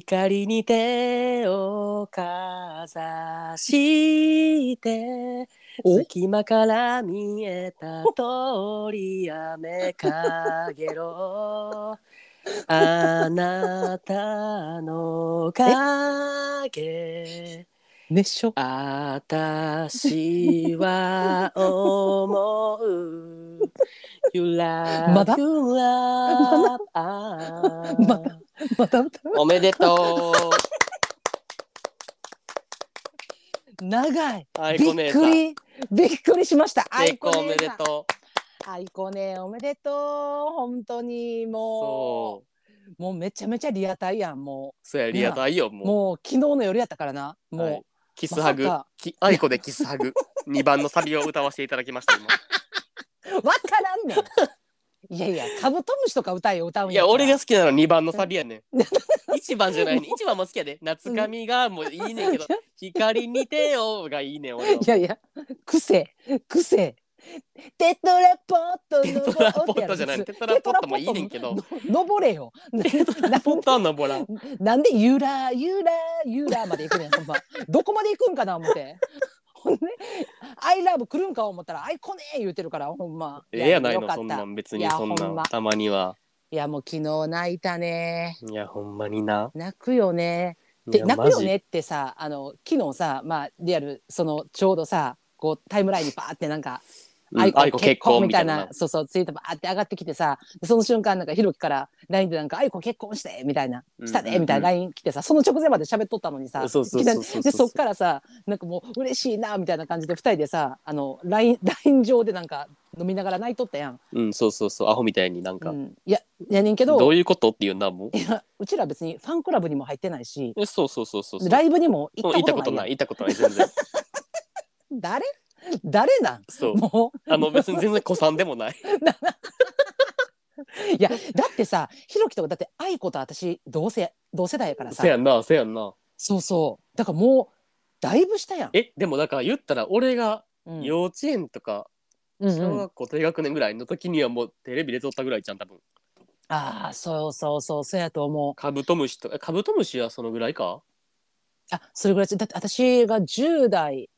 光に手をかざしてお？隙間から見えた通りやめかげろ。あなたの影。熱唱？あたしは思うゆらまだゆらあーまだまた歌うおめでと長い。う。あいびっこ姉さん。くり。びっくりしました。成功おめでとう。あいこね、おめでとう。本当にう。もそう。う。もうめちゃめちゃリアタイやん。もそうや、リアタイよ、う。もう。もう昨日の夜やったからな。もう。はいキスハグまさか。きあいこでキスハグ。二番のサビを歌わせていただきました、今。わからんねん。いやいや、カブトムシとか歌えよ、歌うんいや、俺がが。好きなの二番のサビやねん。一番じゃないね。一番も好きやで。夏髪がもういいねんけど、光に手よがいいねん、俺は。いやいや、癖、癖。テトラポットテトラポットじゃないテトラポットもいいねんけど登れよ。テトラポットは登らん。なんでゆらゆらゆらまで行くねんほんま。どこまで行くんかな思って。ほんで、アイラブ来るんか思ったら、アイコねー言うてるから、ほんま。ええやないの、そんなん別にそんなほんたまには。いや、もう昨日泣いたね。いや、ほんまにな。泣くよね。で泣くよねってさあの昨日さまあリアルそのちょうどさこうタイムラインにバーってなんかうん愛子愛子結婚みたいなそうそうツイートバーって上がってきてさでその瞬間なんかひろきから LINE でなんか「愛子結婚して」みたいな「したね」うんうんうんみたいな LINE 来てさその直前まで喋っとったのにさでそっからさなんかもう嬉しいなみたいな感じで2人でさあの LINE, LINE 上でなんか飲みながら泣いとったやん。うん、そうそうそう、アホみたいになんか、うん、いややねんけどどういうことっていうな、もう。いやうちら別にファンクラブにも入ってないしえそうそうそうそう。ライブにも行そうったことないやん行ったことない、行ったことない、全然。誰誰なん？そう。もう。あの、別に全然子さんでもない。いやだってさひろきとかだって愛子と私同世同世代やからさ。せやんな、せやんな。そうそう。だからもうだいぶ下やん、え、でもだから言ったら、俺がうん。幼稚園とか、うんうん、小学校低学年ぐらいの時にはもうテレビで撮ったぐらいじゃん、多分。ああそうそうそうそうやと思う。カブトムシとか、カブトムシはそのぐらいか？あそれぐらいだって私が10代あ、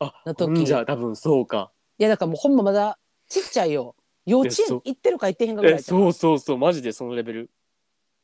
の時。ほんじゃ、多分そうか。いやだからもうほんままだちっちゃいよ。幼稚園行ってるか行ってへんかぐらえ、いそうそうそう、マジでそのレベル。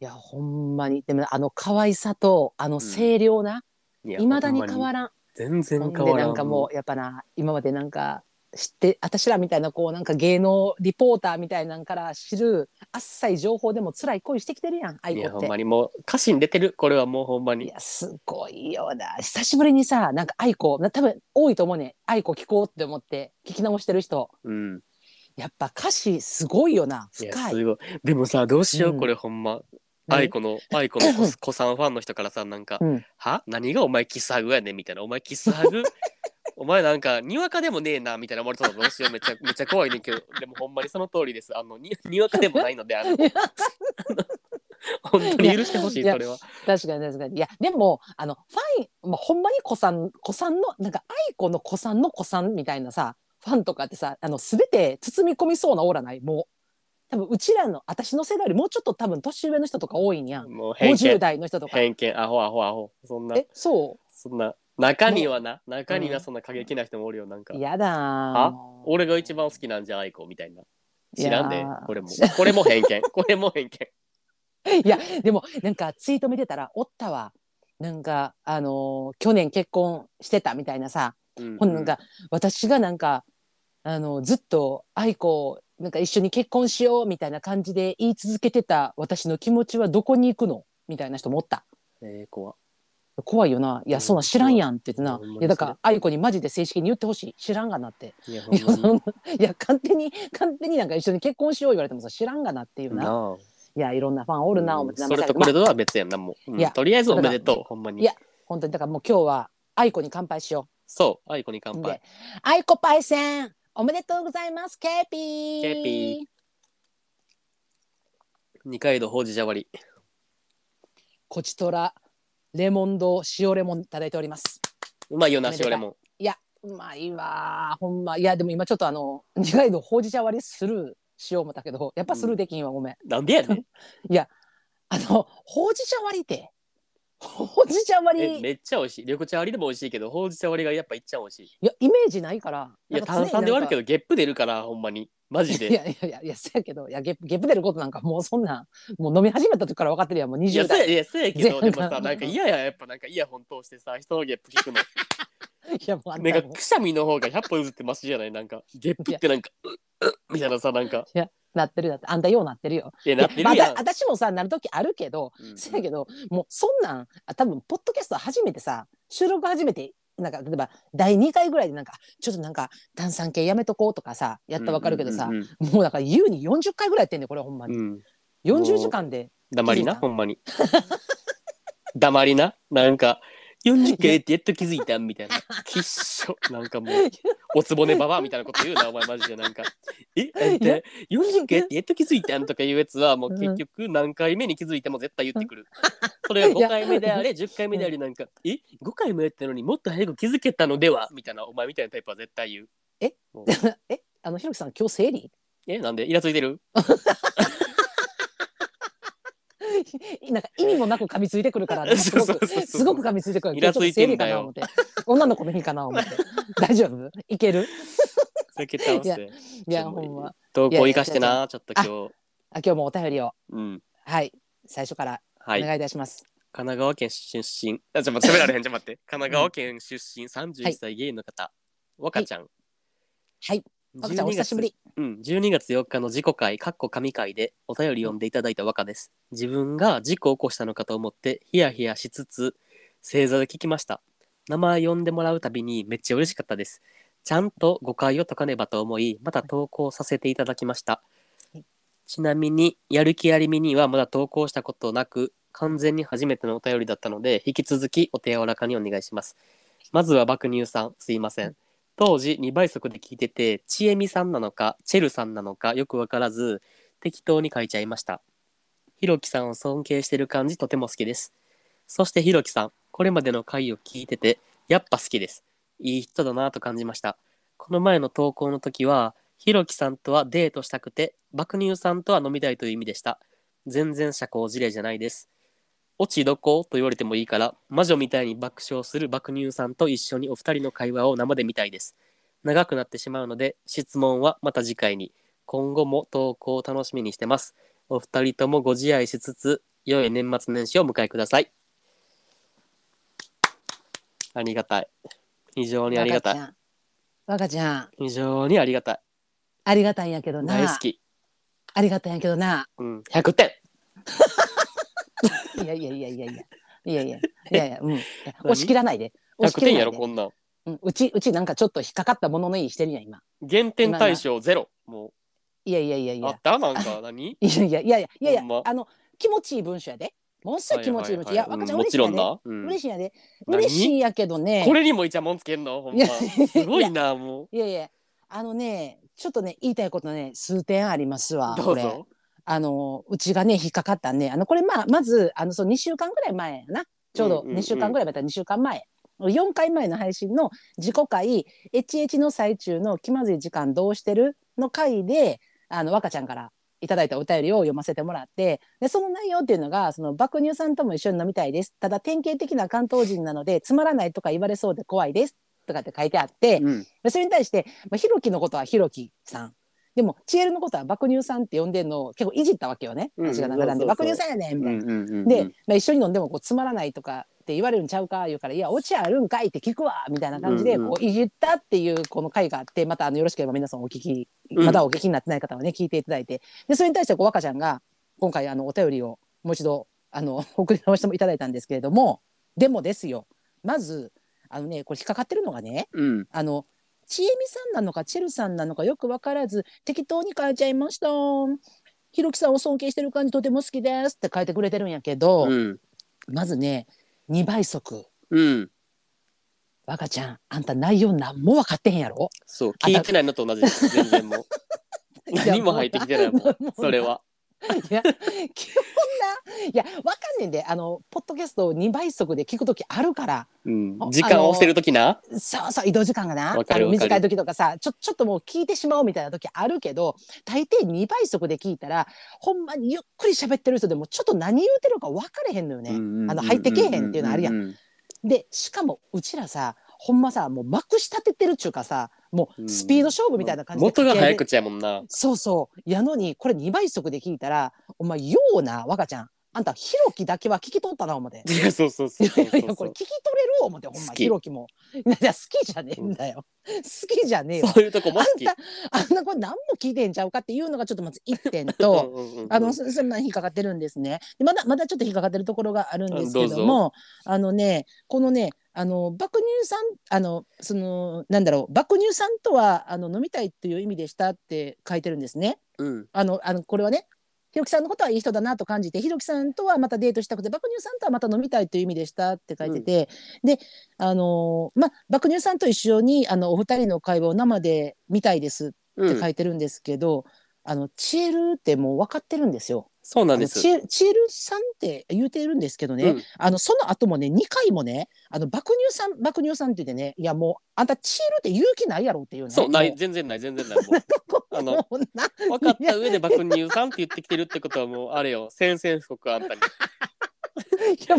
いやほんまに。でもあの可愛さとあの声量な、いや未だに変わらん。全然変わらん。でなんかもうやっぱな今までなんか知って私らみたいなこうなんか芸能リポーターみたいなんから知るあっさい情報でも辛い恋してきてるやん愛いや、ほんまにもう歌詞に出てる。これはもうほんまに。いやすごいよな久しぶりにさなんか愛子な多分多いと思うね愛子聞こうって思って聞き直してる人うん。やっぱ歌詞すごいよないや、深いすごい。でもさ、どうしよう、うんこれほんま。何？愛子の、愛子の子子さんファンの人からさ、なんか、うんは？何がお前キスハグやねんみたいな。お前キスハグ？お前なんか、にわかでもねえな、みたいな思われたらどうしよう。めっちゃ、めっちゃ怖いねんけど。でもほんまにその通りです。あの、ににわかでもないので、あの、本当に許してほしい、いやそれは。確かに確かにいやでもあのファン、まあ、ほんまに子さん子さんのなんか愛子の子さんの子さんみたいなさファンとかってさあの全て包み込みそうなオーラない？もう多分うちらの私の世代よりもうちょっと多分年上の人とか多いんやんもう偏50見。代の人とか偏見、アホアホアホ。そんな、えそそんな、中にはな、中にうん。はそんな過激な人もおるよ、なんか。う。やだーあ？俺が一番好きなんじゃ愛子みたいな。知らんで。いやー、これも。これも偏見。これも偏見。いやでもなんかツイート見てたらおったわ。なんかあのー去年結婚してたみたいなさ。うんほんなん。か、私がなんかあのずっと愛子なんか一緒に結婚しようみたいな感じで言い続けてた私の気持ちはどこに行くのみたいな人もおった。えー、怖怖いよな。いやうんそんなん知らんやんって言ってな。いやだから愛子にマジで正式に言ってほしい。知らんがなって。いや、ほいや勝手に勝手になんか一緒に結婚しよう言われてもさ知らんがなっていうな。なあ。いやいろんなファンおるな思ってうんそれとこれとは別やんな、もう。うん。いやとりあえずおめでとう、ほんまに。いや本当にだからもう今日は愛子に乾杯しよそう、愛子に乾杯。で。愛子パイセンおめでとうございますケーピー。ケーピ二階堂ほうじ茶割り。コチトラレモンド塩レモンいただいております。うまいよな、塩レモン。いやうまいわ。ーほんま。いやでも今ちょっとあの二階堂ほうじ茶割りするしよう思ったけどやっぱするできん。わごめん。なんでやねん。あのほうじ茶割りってほうじ茶割り。えめっちゃ美味しい。緑茶割りでも美味しいけどほうじ茶割りがやっぱいっちゃ美味しい。いやイメージないから。いや炭酸で割るけどゲップ出るからほんまに。マジかいでやいやいやいやそうやけど。いやゲップゲップ出ることなんかもうそんなんもう飲み始めた時から分かってるやん。もう20いやそうや代いやそうやけど で全もさなんか嫌ややっぱなんかイヤホン通してさ人のゲップ聞くのいやもうあんなんたも。かくしゃみの方が100歩譲ってマシじゃない？なんかゲップってなんかうっみたいなさなんか。なってるだって。あんたようなってるよ。いやなってるやん。いやまあ、私もさなる時あるけどうん。せやけどもうそんなんあ多分ポッドキャスト初めてさ収録初めてなんか例えば第2回ぐらいでなんかちょっとなんか炭酸系やめとこうとかさやったらわかるけどさ、うんうんもうだから優に40回ぐらいやってんねんこれほんまに、うん。うん40時間で黙りなほんまに。黙りななんか40回ってやっと気づいたみたいな。きっしょ。なんかもうおつぼねばばみたいなこと言うなお前マジで。なんか。えあんたいや40回ってやっと気づいたんとかいうやつはもう結局何回目に気づいても絶対言ってくる。それが5回目であれ 10回目であれなんかえ？5回もやったのにもっと早く気づけたのでは？みたいなお前みたいなタイプは絶対言う。え？え？あのひろきさん今日生理？え？なんで？イラついてる？なんか意味もなく噛みついてくるから、ね、すごく噛みついてくる。イラついてんだよ。女の子の日かな思って。大丈夫？いける？いやせいやほんま。投稿生かしてなちょっと今日。あ今日もお便りを。うん。はい。最初からおはい。願いいたします、神奈川県出身。あちょっと喋られへん。ちょっと待って。神奈川県出身31歳ゲイの方、若ちゃん、はい赤ちゃんお久しぶりうん、12月4日の自己会、かっこ神会でお便り読んでいただいた和歌です。自分が事故を起こしたのかと思って、ヒヤヒヤしつつ、正座で聞きました。名前呼んでもらうたびにめっちゃ嬉しかったです。ちゃんと誤解を解かねばと思い、また投稿させていただきました。ちなみに、やる気ありみにはまだ投稿したことなく、完全に初めてのお便りだったので、引き続きお手柔らかにお願いします。まずは爆乳さん、すいません。当時2倍速で聞いててちえみさんなのかチェルさんなのかよくわからず適当に書いちゃいました。ひろきさんを尊敬してる感じとても好きです。そしてひろきさんこれまでの回を聞いててやっぱ好きです。いい人だなと感じました。この前の投稿の時はひろきさんとはデートしたくて爆乳さんとは飲みたいという意味でした。全然社交辞令じゃないです。落ちどこと言われてもいいから魔女みたいに爆笑する爆乳さんと一緒にお二人の会話を生で見たいです。長くなってしまうので質問はまた次回に。今後も投稿を楽しみにしてます。お二人ともご自愛しつつ良い年末年始をお迎えください。ありがたい。非常にありがたい。若ちゃん。若ちゃん。非常にありがたい。ありがたいんやけどな。大好き。ありがたいんやけどな。うん。100点いやいやいやいやいや。いやいや、いやいや、うん。押し切らないで。押し切ら点ないやろこ。んなうん、うち、うちなんかちょっと引っかかったもののいいしてるやん、今。減点対象ゼロもういやいやいやいやあっ。た？なんか何？いやいやいやいやいやいやまあの、気持ちいい文章やで。ものすぐ気持ちいい文章。いや、はは若ちゃんも嬉しちいろやんで。な、嬉しいやで。何？嬉しいやけどね。これにもいちゃもんつけんの？ほんいまやすごいなもういやいや、あのね、ちょっとね、言いたいことね、数点ありますわ。どうこれあのうちがね引っかかったねあのこれまあまずあのそう2週間ぐらい前やな。ちょうどうんうんうん。2週間ぐらいだった。ら2週間前、4回前の配信の自己回「エチエチの最中の気まずい時間どうしてる?」の回であの若ちゃんからいただいたお便りを読ませてもらってでその内容っていうのがその爆乳さんとも一緒に飲みたいです。ただ典型的な関東人なのでつまらないとか言われそうで怖いです。とかって書いてあって、うん。でそれに対して、まあ、ひろきのことはひろきさんでもチエルのことは爆乳さんって呼んでんのを結構いじったわけよね。うん私がなんで爆乳さんやねんみたいな。うんうんうんうん。で、まあ、一緒に飲んでもこうつまらないとかって言われるんちゃうか言うから「いやオチあるんかい」って聞くわみたいな感じでこういじったっていうこの回があってまたあのよろしければ皆さんお聞きうん。まだお聞きになってない方はね聞いていただいて。でそれに対してこう若ちゃんが今回あのお便りをもう一度あの 送り直してもいただいたんですけれどもでもですよ。まずあのねこれ引っかかってるのがねうん。あのちえみさんなのかチェルさんなのかよく分からず適当に書いちゃいました。ひろきさんを尊敬してる感じとても好きですって書いてくれてるんやけど、うん。まずね2倍速。うん。若ちゃんあんた内容何も分かってへんやろ？そう聞いてないのと同じです。全然もう。何も入ってきてないもん。それは いや基本ないやわかんねんであのポッドキャストを2倍速で聞く時あるからうんあ、時間を押してる時な？そうそう移動時間がなかるわかる短い時とかさちょちょっともう聞いてしまおうみたいな時あるけど大抵2倍速で聞いたらほんまにゆっくり喋ってる人でもちょっと何言うてるか分かれへんのよね。あの入ってけえへんっていうのあるやん。ん。でしかもうちらさほんまさもうまくし立ててるっちゅうかさもううんスピード勝負みたいな感じで元が書き上げ早口やもんな。そうそうやのにこれ2倍速で聞いたらお前ような若ちゃんあんたひろきだけは聞き取ったな思って。いや、そうそうそいうそうやいやこれ聞き取れる思ってほんまひろきも。いや好きじゃねえんだよ。好きじゃねえわ。そういうとこも好き。あんたあんなこれ何も聞いてんちゃうかっていうのがちょっとまず一点と。うんうんうんあのそそんな引っかかってるんですね。でまだまだちょっと引っかかってるところがあるんですけども、あのねこのねあの爆乳酸あのそのなんだろう爆乳酸とはあの飲みたいっていう意味でしたって書いてるんですね。うん。あのあのこれはね。ひろきさんのことはいい人だなと感じてひろきさんとはまたデートしたくて爆乳さんとはまた飲みたいという意味でしたって書いてて、であのまあ爆乳さんと一緒にあのお二人の会話を生で見たいですってうん書いてるんですけど、あのチエルってもう分かってるんですよ。そうなんです。チ。エチエルさんって言うてるんですけどね、うん。あのその後もね2回もねあの爆乳さん爆乳さんって言ってねいやもうあんたチエルって言う気ないやろっていうね。そう、ない、も全然ない、全然ない。もうう あの分かった上で爆乳さんって言ってきてるってことはもうあれよ宣戦布告あんたに。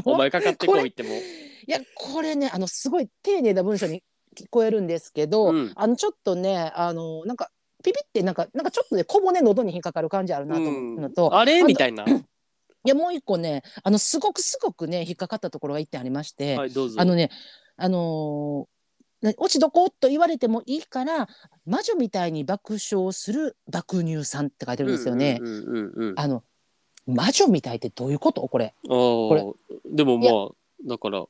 お前かかってこいってもう。いやこれねあのすごい丁寧な文章に聞こえるんですけど、うん。あのちょっとねあのなんかピピってなんかなんかちょっとね小骨喉に引っかかる感じあるなと思うのと、あれ？あみたいな。いやもう一個ねあのすごくすごくね引っかかったところが一点ありまして、はい、どうぞ。あのねあのーね落ちどこと言われてもいいから魔女みたいに爆笑する爆乳さんって書いてるんですよね。うんうんうんうん。あの魔女みたいってどういうこと？これ。あーでもまあだから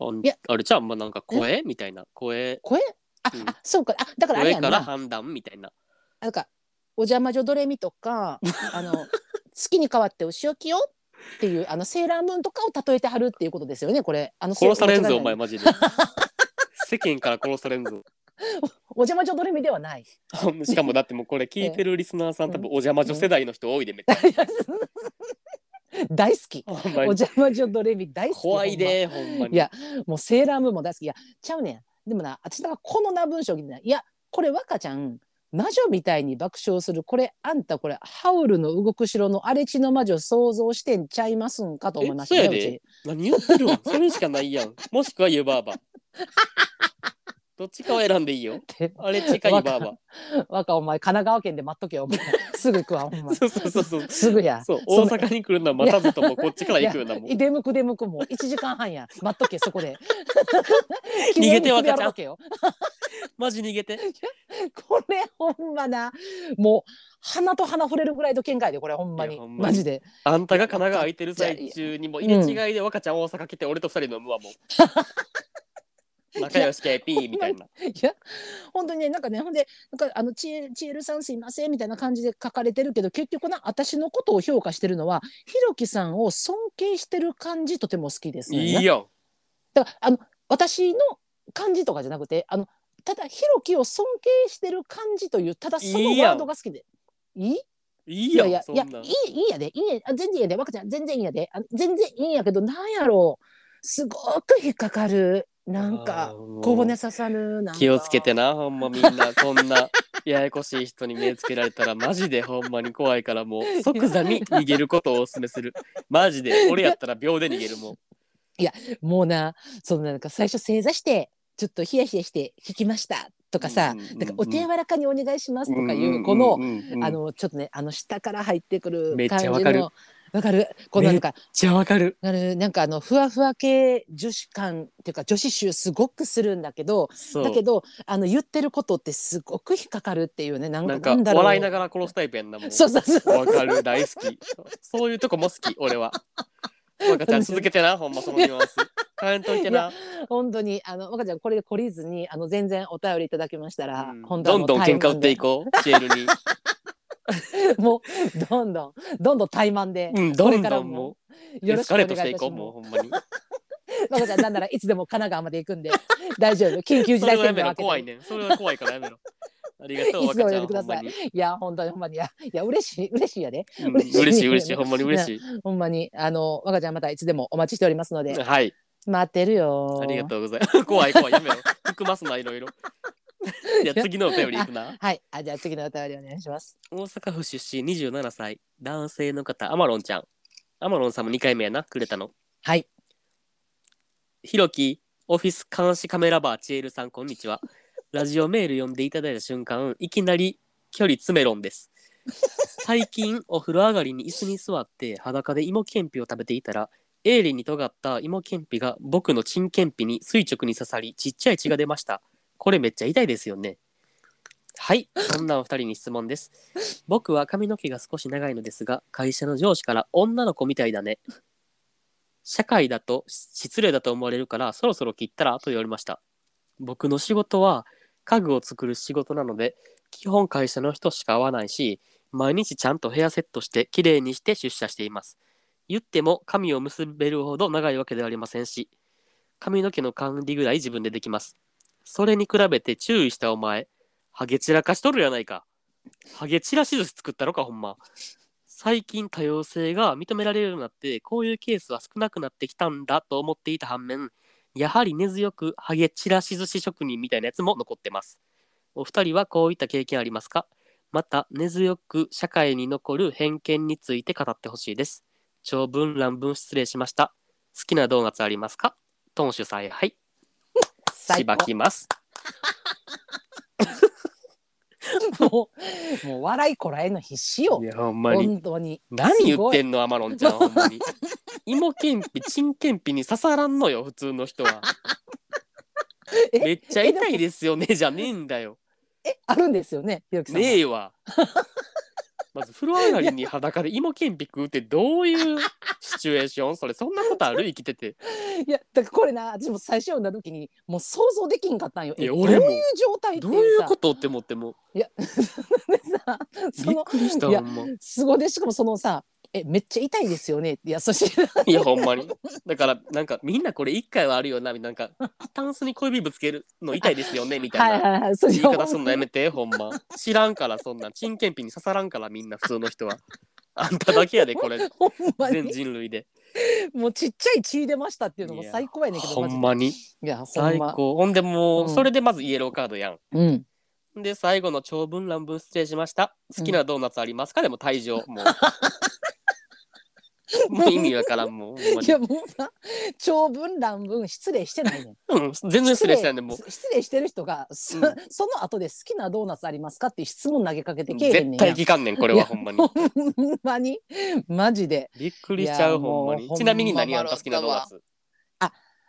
あんいや。あれじゃあまあなんか声？みたいな。声？声？あ、うん。あそうか。あだからあれ声からやんな判断みたいな。なんかお邪魔女ドレミとか あの月に変わってお仕置きよっていうあのセーラームーンとかを例えてはるっていうことですよねこれ。あの殺されんぞせお前マジで。世間から殺されんぞ。お邪魔女ドレミではない。しかもだってもうこれ聞いてるリスナーさん多分お邪魔女世代の人多いでめっちゃ。大好き。お邪魔女ドレミ大好き。怖いでほんまに。いやもうセーラームーンも大好きいやちゃうねんでもな私だからこのな文章聞いてないいやこれ若ちゃん魔女みたいに爆笑するこれあんたこれハウルの動く城の荒れ地の魔女想像してんちゃいますんかと思いましたえそうやでうち何言ってるわそれしかないやん。もしくは湯婆婆。どっちかを選んでいいよ。あれ近い湯婆婆。若お前神奈川県で待っとけよお前すぐ行くわほんまそうそうそうそう。すぐやそう大阪に来るのは待たずともこっちから行くようなもん。出向く出向くもう1時間半や待っとけそこで逃げて若ちゃんマジ逃げて。これほんまなもう鼻と鼻触れるぐらいの見解でこれほんまにいやほんまにマジであんたが神奈川空いてる最中にも入れ違いで若ちゃん大阪来て俺と二人飲むわもう。仲良し KP みたいな。いや本当にねなんかねほんでなんかあのちえちえるさんすいませんみたいな感じで書かれてるけど結局な私のことを評価してるのはひろきさんを尊敬してる感じとても好きですね。いいやん。だからあの私の感じとかじゃなくてあのただひろきを尊敬してる感じというただそのワードが好きで。いい？いいやん。いやいやいいいいやで。いいやあ全然いいやで。若ちゃん全然いいやで。あ全然いいんやけどなんやろう。すごく引っかかるなんあか小骨刺さるな気をつけてなほんまみんな。こんなややこしい人に目つけられたらマジでほんまに怖いからもう即座に逃げることをお勧めする。マジで。俺やったら秒で逃げるもん。もうなそのなんか最初正座してちょっとヒヤヒヤして聞きましたとかさ、うんうんうんうん。なんかお手柔らかにお願いしますとかいうこの、うんうんうんうんあのちょっとねあの下から入ってくるめっちゃ感じのわかる？このなんか。じゃあわかる。あのなんかあのふわふわ系女子感っていうか女子臭すごくするんだけどだけどあの言ってることってすごく引っかかるっていうね。なんかなんか笑いながら殺すタイプやんなもんそうそうそう。わかる。大好き。そういうとこも好き俺は。若ちゃん続けてなほんまそのニュアンス。変えんといてな、本当にあの若ちゃんこれで懲りずにあの全然お便りいただけましたら、うん。本当どんどん喧嘩売っていこう。シエルに、う もうどんどんどんどん怠慢で、うん、こどんれからも。どんもうよろしくお願いしていこうもうほんまに。若ちゃんなんならいつでも神奈川まで行くんで 大丈夫緊急事態それはやめろ。宣言を開けて怖いねんそれは怖いからやめろ。ありがとう、いつでも若ち。呼んでください。ほんまに。いや本当にほんまに。いやいや嬉しい嬉しいやで。うん嬉しい嬉しい、嬉しい、ほんまに嬉しい。ほんまに。あの若ちゃんまたいつでもお待ちしておりますので。はい、待ってるよありがとうございます。怖い、怖い、やめろ。含ますな、いろいろ。じゃあ次のお便りいくな。はいあじゃあ次のお便りお願いします大阪府出身27歳、男性の方、アマロンちゃん。アマロンさんも2回目やな、くれたの。はいひろき、オフィス監視カメラバーチエルさん、こんにちは。ラジオメール読んでいただいた瞬間、いきなり距離詰め論です。最近、お風呂上がりに椅子に座って裸で芋けんぴを食べていたら、鋭利に尖った芋けんぴが僕のチンけんぴに垂直に刺さり、ちっちゃい血が出ました。これめっちゃ痛いですよね。はい、そんなお二人に質問です。僕は髪の毛が少し長いのですが、会社の上司から女の子みたいだね。社会だと失礼だと思われるからそろそろ切ったらと言われました。僕の仕事は家具を作る仕事なので基本会社の人しか会わないし毎日ちゃんとヘアセットして綺麗にして出社しています。言っても髪を結べるほど長いわけではありませんし髪の毛の管理ぐらい自分でできます。それに比べて注意したお前ハゲ散らかしとるやないか。ハゲ散らし寿司作ったのかほんま。最近多様性が認められるようになってこういうケースは少なくなってきたんだと思っていた反面やはり根強くハゲチラシ寿司職人みたいなやつも残ってます。お二人はこういった経験ありますか？また根強く社会に残る偏見について語ってほしいです。長文乱文失礼しました。好きなドーナツありますか？トンシュ采配しばきます。もうもう笑いこらえるの必死よ。いやほんまに。本当に。何言ってんんのアマロンちゃんほんまに。芋けんぴチンけんぴに刺さらんのよ普通の人は。えめっちゃ痛いですよねじゃねえんだよ。えあるんですよねひろきさんは。ねえわまず風呂上がりに裸で芋けんぴ食うってどういうシチュエーション？それそんなことある？生きてて。いやだからこれな私も最初読んだ時にもう想像できんかったんよ。えいや俺も。どういう状態ってどういうさことって思っても。でさそのびっくりしたいやほんま。すごい。でしかもそのさえめっちゃ痛いですよね？いやそしていやほんまに。だからなんかみんなこれ一回はあるよな。なんかタンスに小指ぶつけるの痛いですよね？みたいな。言い方すんのやめてほんま。知らんからそんな。チンケンピに刺さらんからみんな普通の人は。あんただけやでこれ。全に。人類で。もうちっちゃい血出ましたっていうのも最高やねんけどほんまに。いや最ま。高。ほんでもう、うん。それでまずイエローカードやん。うん。で最後の長文乱文失礼しました。好きなドーナツありますか、でも退場。もう もう意味わからんもう ほんまに。いやもうな長文乱文失礼してないねん。うん全然失礼したんでもう。失礼してる人がそ,、うん。その後で好きなドーナツありますかっていう質問投げかけてけえへんねんや。絶対聞かんねんこれはほんまに。ほんまに。マジでびっくりしちゃいうやほんまに。もうちなみに何ほんまあんた好きなドーナツ。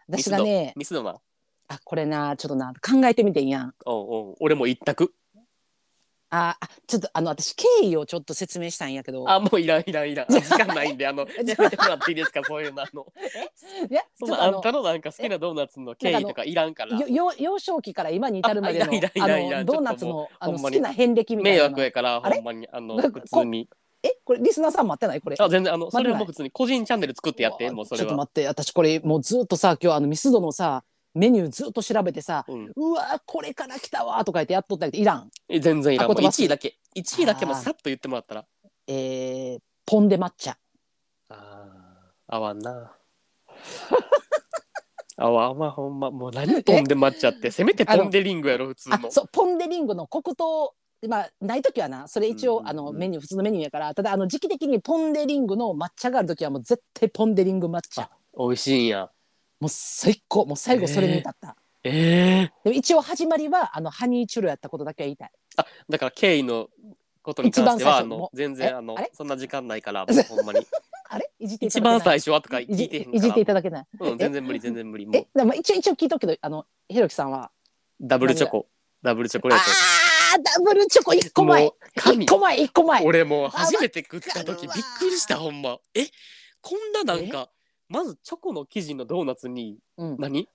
私がねミスドなあこれなちょっとな考えてみてんやん。おうおう俺も一択ああちょっとあの私経緯をちょっと説明したいんやけど。あもういらんいらんいらん。時間ないんであの やめてもらっていいですかそういうのあの。いやそののあんたのなんか好きなドーナツの経緯とかいらんから。よよ幼少期から今に至るまでのドーナツのあの好きな遍歴みたい迷な惑やからほんまにあの普通に。えこれリスナーさん待ってない？これ。あ全然あのそれはも普通に個人チャンネル作ってやってもうそれは。ちょっと待って私これもうずっとさ今日あのミスドのさメニューずっと調べてさうんうわこれから来たわとか言ってやっとったけどいらん。え全然いらん。もうあ言葉1位だけ1位だけもあー。さっと言ってもらったら。えー、ポンデ抹茶。あー。合わんな。あわんまほんま。もう何ポンデ抹茶って。せめてポンデリングやろ普通の。あそうポン・デ・リングの黒糖まあない時はな。それ一応、うんうんうん。あのメニュー普通のメニューやから。ただあの時期的にポン・デ・リングの抹茶がある時はもう絶対ポン・デ・リング抹茶。美味しいんやもう最高。もう最後それに至った、ええでも一応始まりはあのハニーチュロやったことだけは言いたい。あだから経緯のことに関してはあの一番最初もう全然あのえあれ？そんな時間ないから もうほんまに。あれ？いじっていた一だけない？番最初はとかいじ聞いてへんいじっていかただけない？らうん全然無理全然無理もえうでも一応一応聞いとくけどあのひろきさんは？ダブルチョコ。ダブルチョコレーあーダブルチョコ一個前。もう神。一個前一個前。俺もう初めて食った時びっくりしたほんま。え？こんななんかまずチョコの生地のドーナツにうん、何？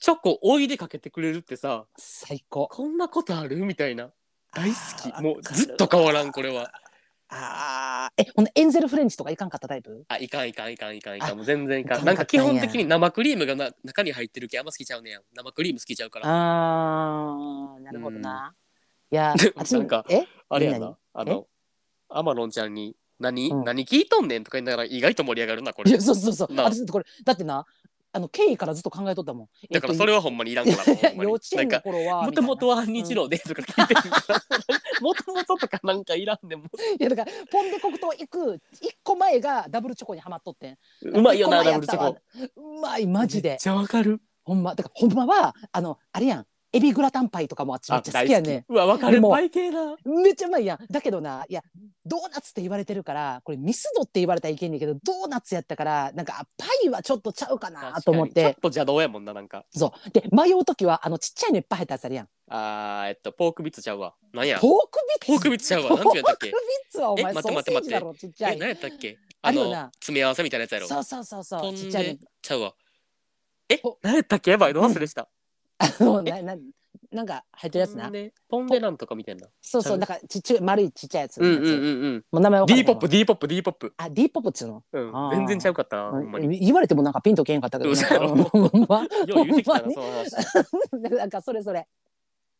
チョコおいでかけてくれるってさ最高。こんなことある？みたいな。大好き。もうずっと変わらんこれは。あー。えほんでエンゼルフレンチとかいかんかったタイプ？あいかんいかんいかんいかんいかあんもう全然いかん。んなんか基本的に生クリームがな中に入ってる系あんま好きちゃうねやん。生クリーム好きちゃうから。あーなるほどな、やでも私なんかえ？あれやな。何？あのアマロンちゃんに何、うん。何聞いとんねんとか言いながら意外と盛り上がるなこれ。いやそうそうそう。なあ。私これだってなあの経緯からずっと考えとったもん。だからそれはほんまにいらんから 幼稚園の頃はもともとはは日露でとか聞いてるから。もともととかなんかいらんでも。いやだからポンデ黒糖行く一個前がダブルチョコにはまっとってん。うまいよなダブルチョコ。うまいマジで。めっちゃわかる。ほんまだからほんまはあのあれやんエビグラタンパイとかもあっちめっちゃ好きやねうわわかる。パイ系なめっちゃうまいやん。だけどないやドーナツって言われてるからこれミスドって言われたらいけんねんけどドーナツやったからなんかあパイはちょっとちゃうかなと思っ確かに。ちょてっと邪道やもんななんか。そう。で迷う時はあのちっちゃいのいっぱい入ったやつあるやん。あーえっとポークビッツちゃうわ。なんや？ポークビッツ？ポークビッツちゃうわ。なんて言うんだっけ？ポークビッツはお前え待って待ってソーセージだろちっちゃい。え何やったっけ？あの詰め合わせみたいなやつやろ。そうそうそうそう。ちっちゃいちゃうわ。えほ何やったっけ？やばいど忘れした？あのなななんか入ってるやつな。飛んで飛んでなんとかみたいな。そうそうなんかちっちゃい丸いちっちゃいやつ。うんうんうんうん。もう名前わかんな D いけどポップ D ポップ D ポップ。あ D ポップっつうの？うん。全然ちゃうかったなほんまに。言われてもなんかピンとけんかったけどんま よう言うてなその話。に なんかそれそれ。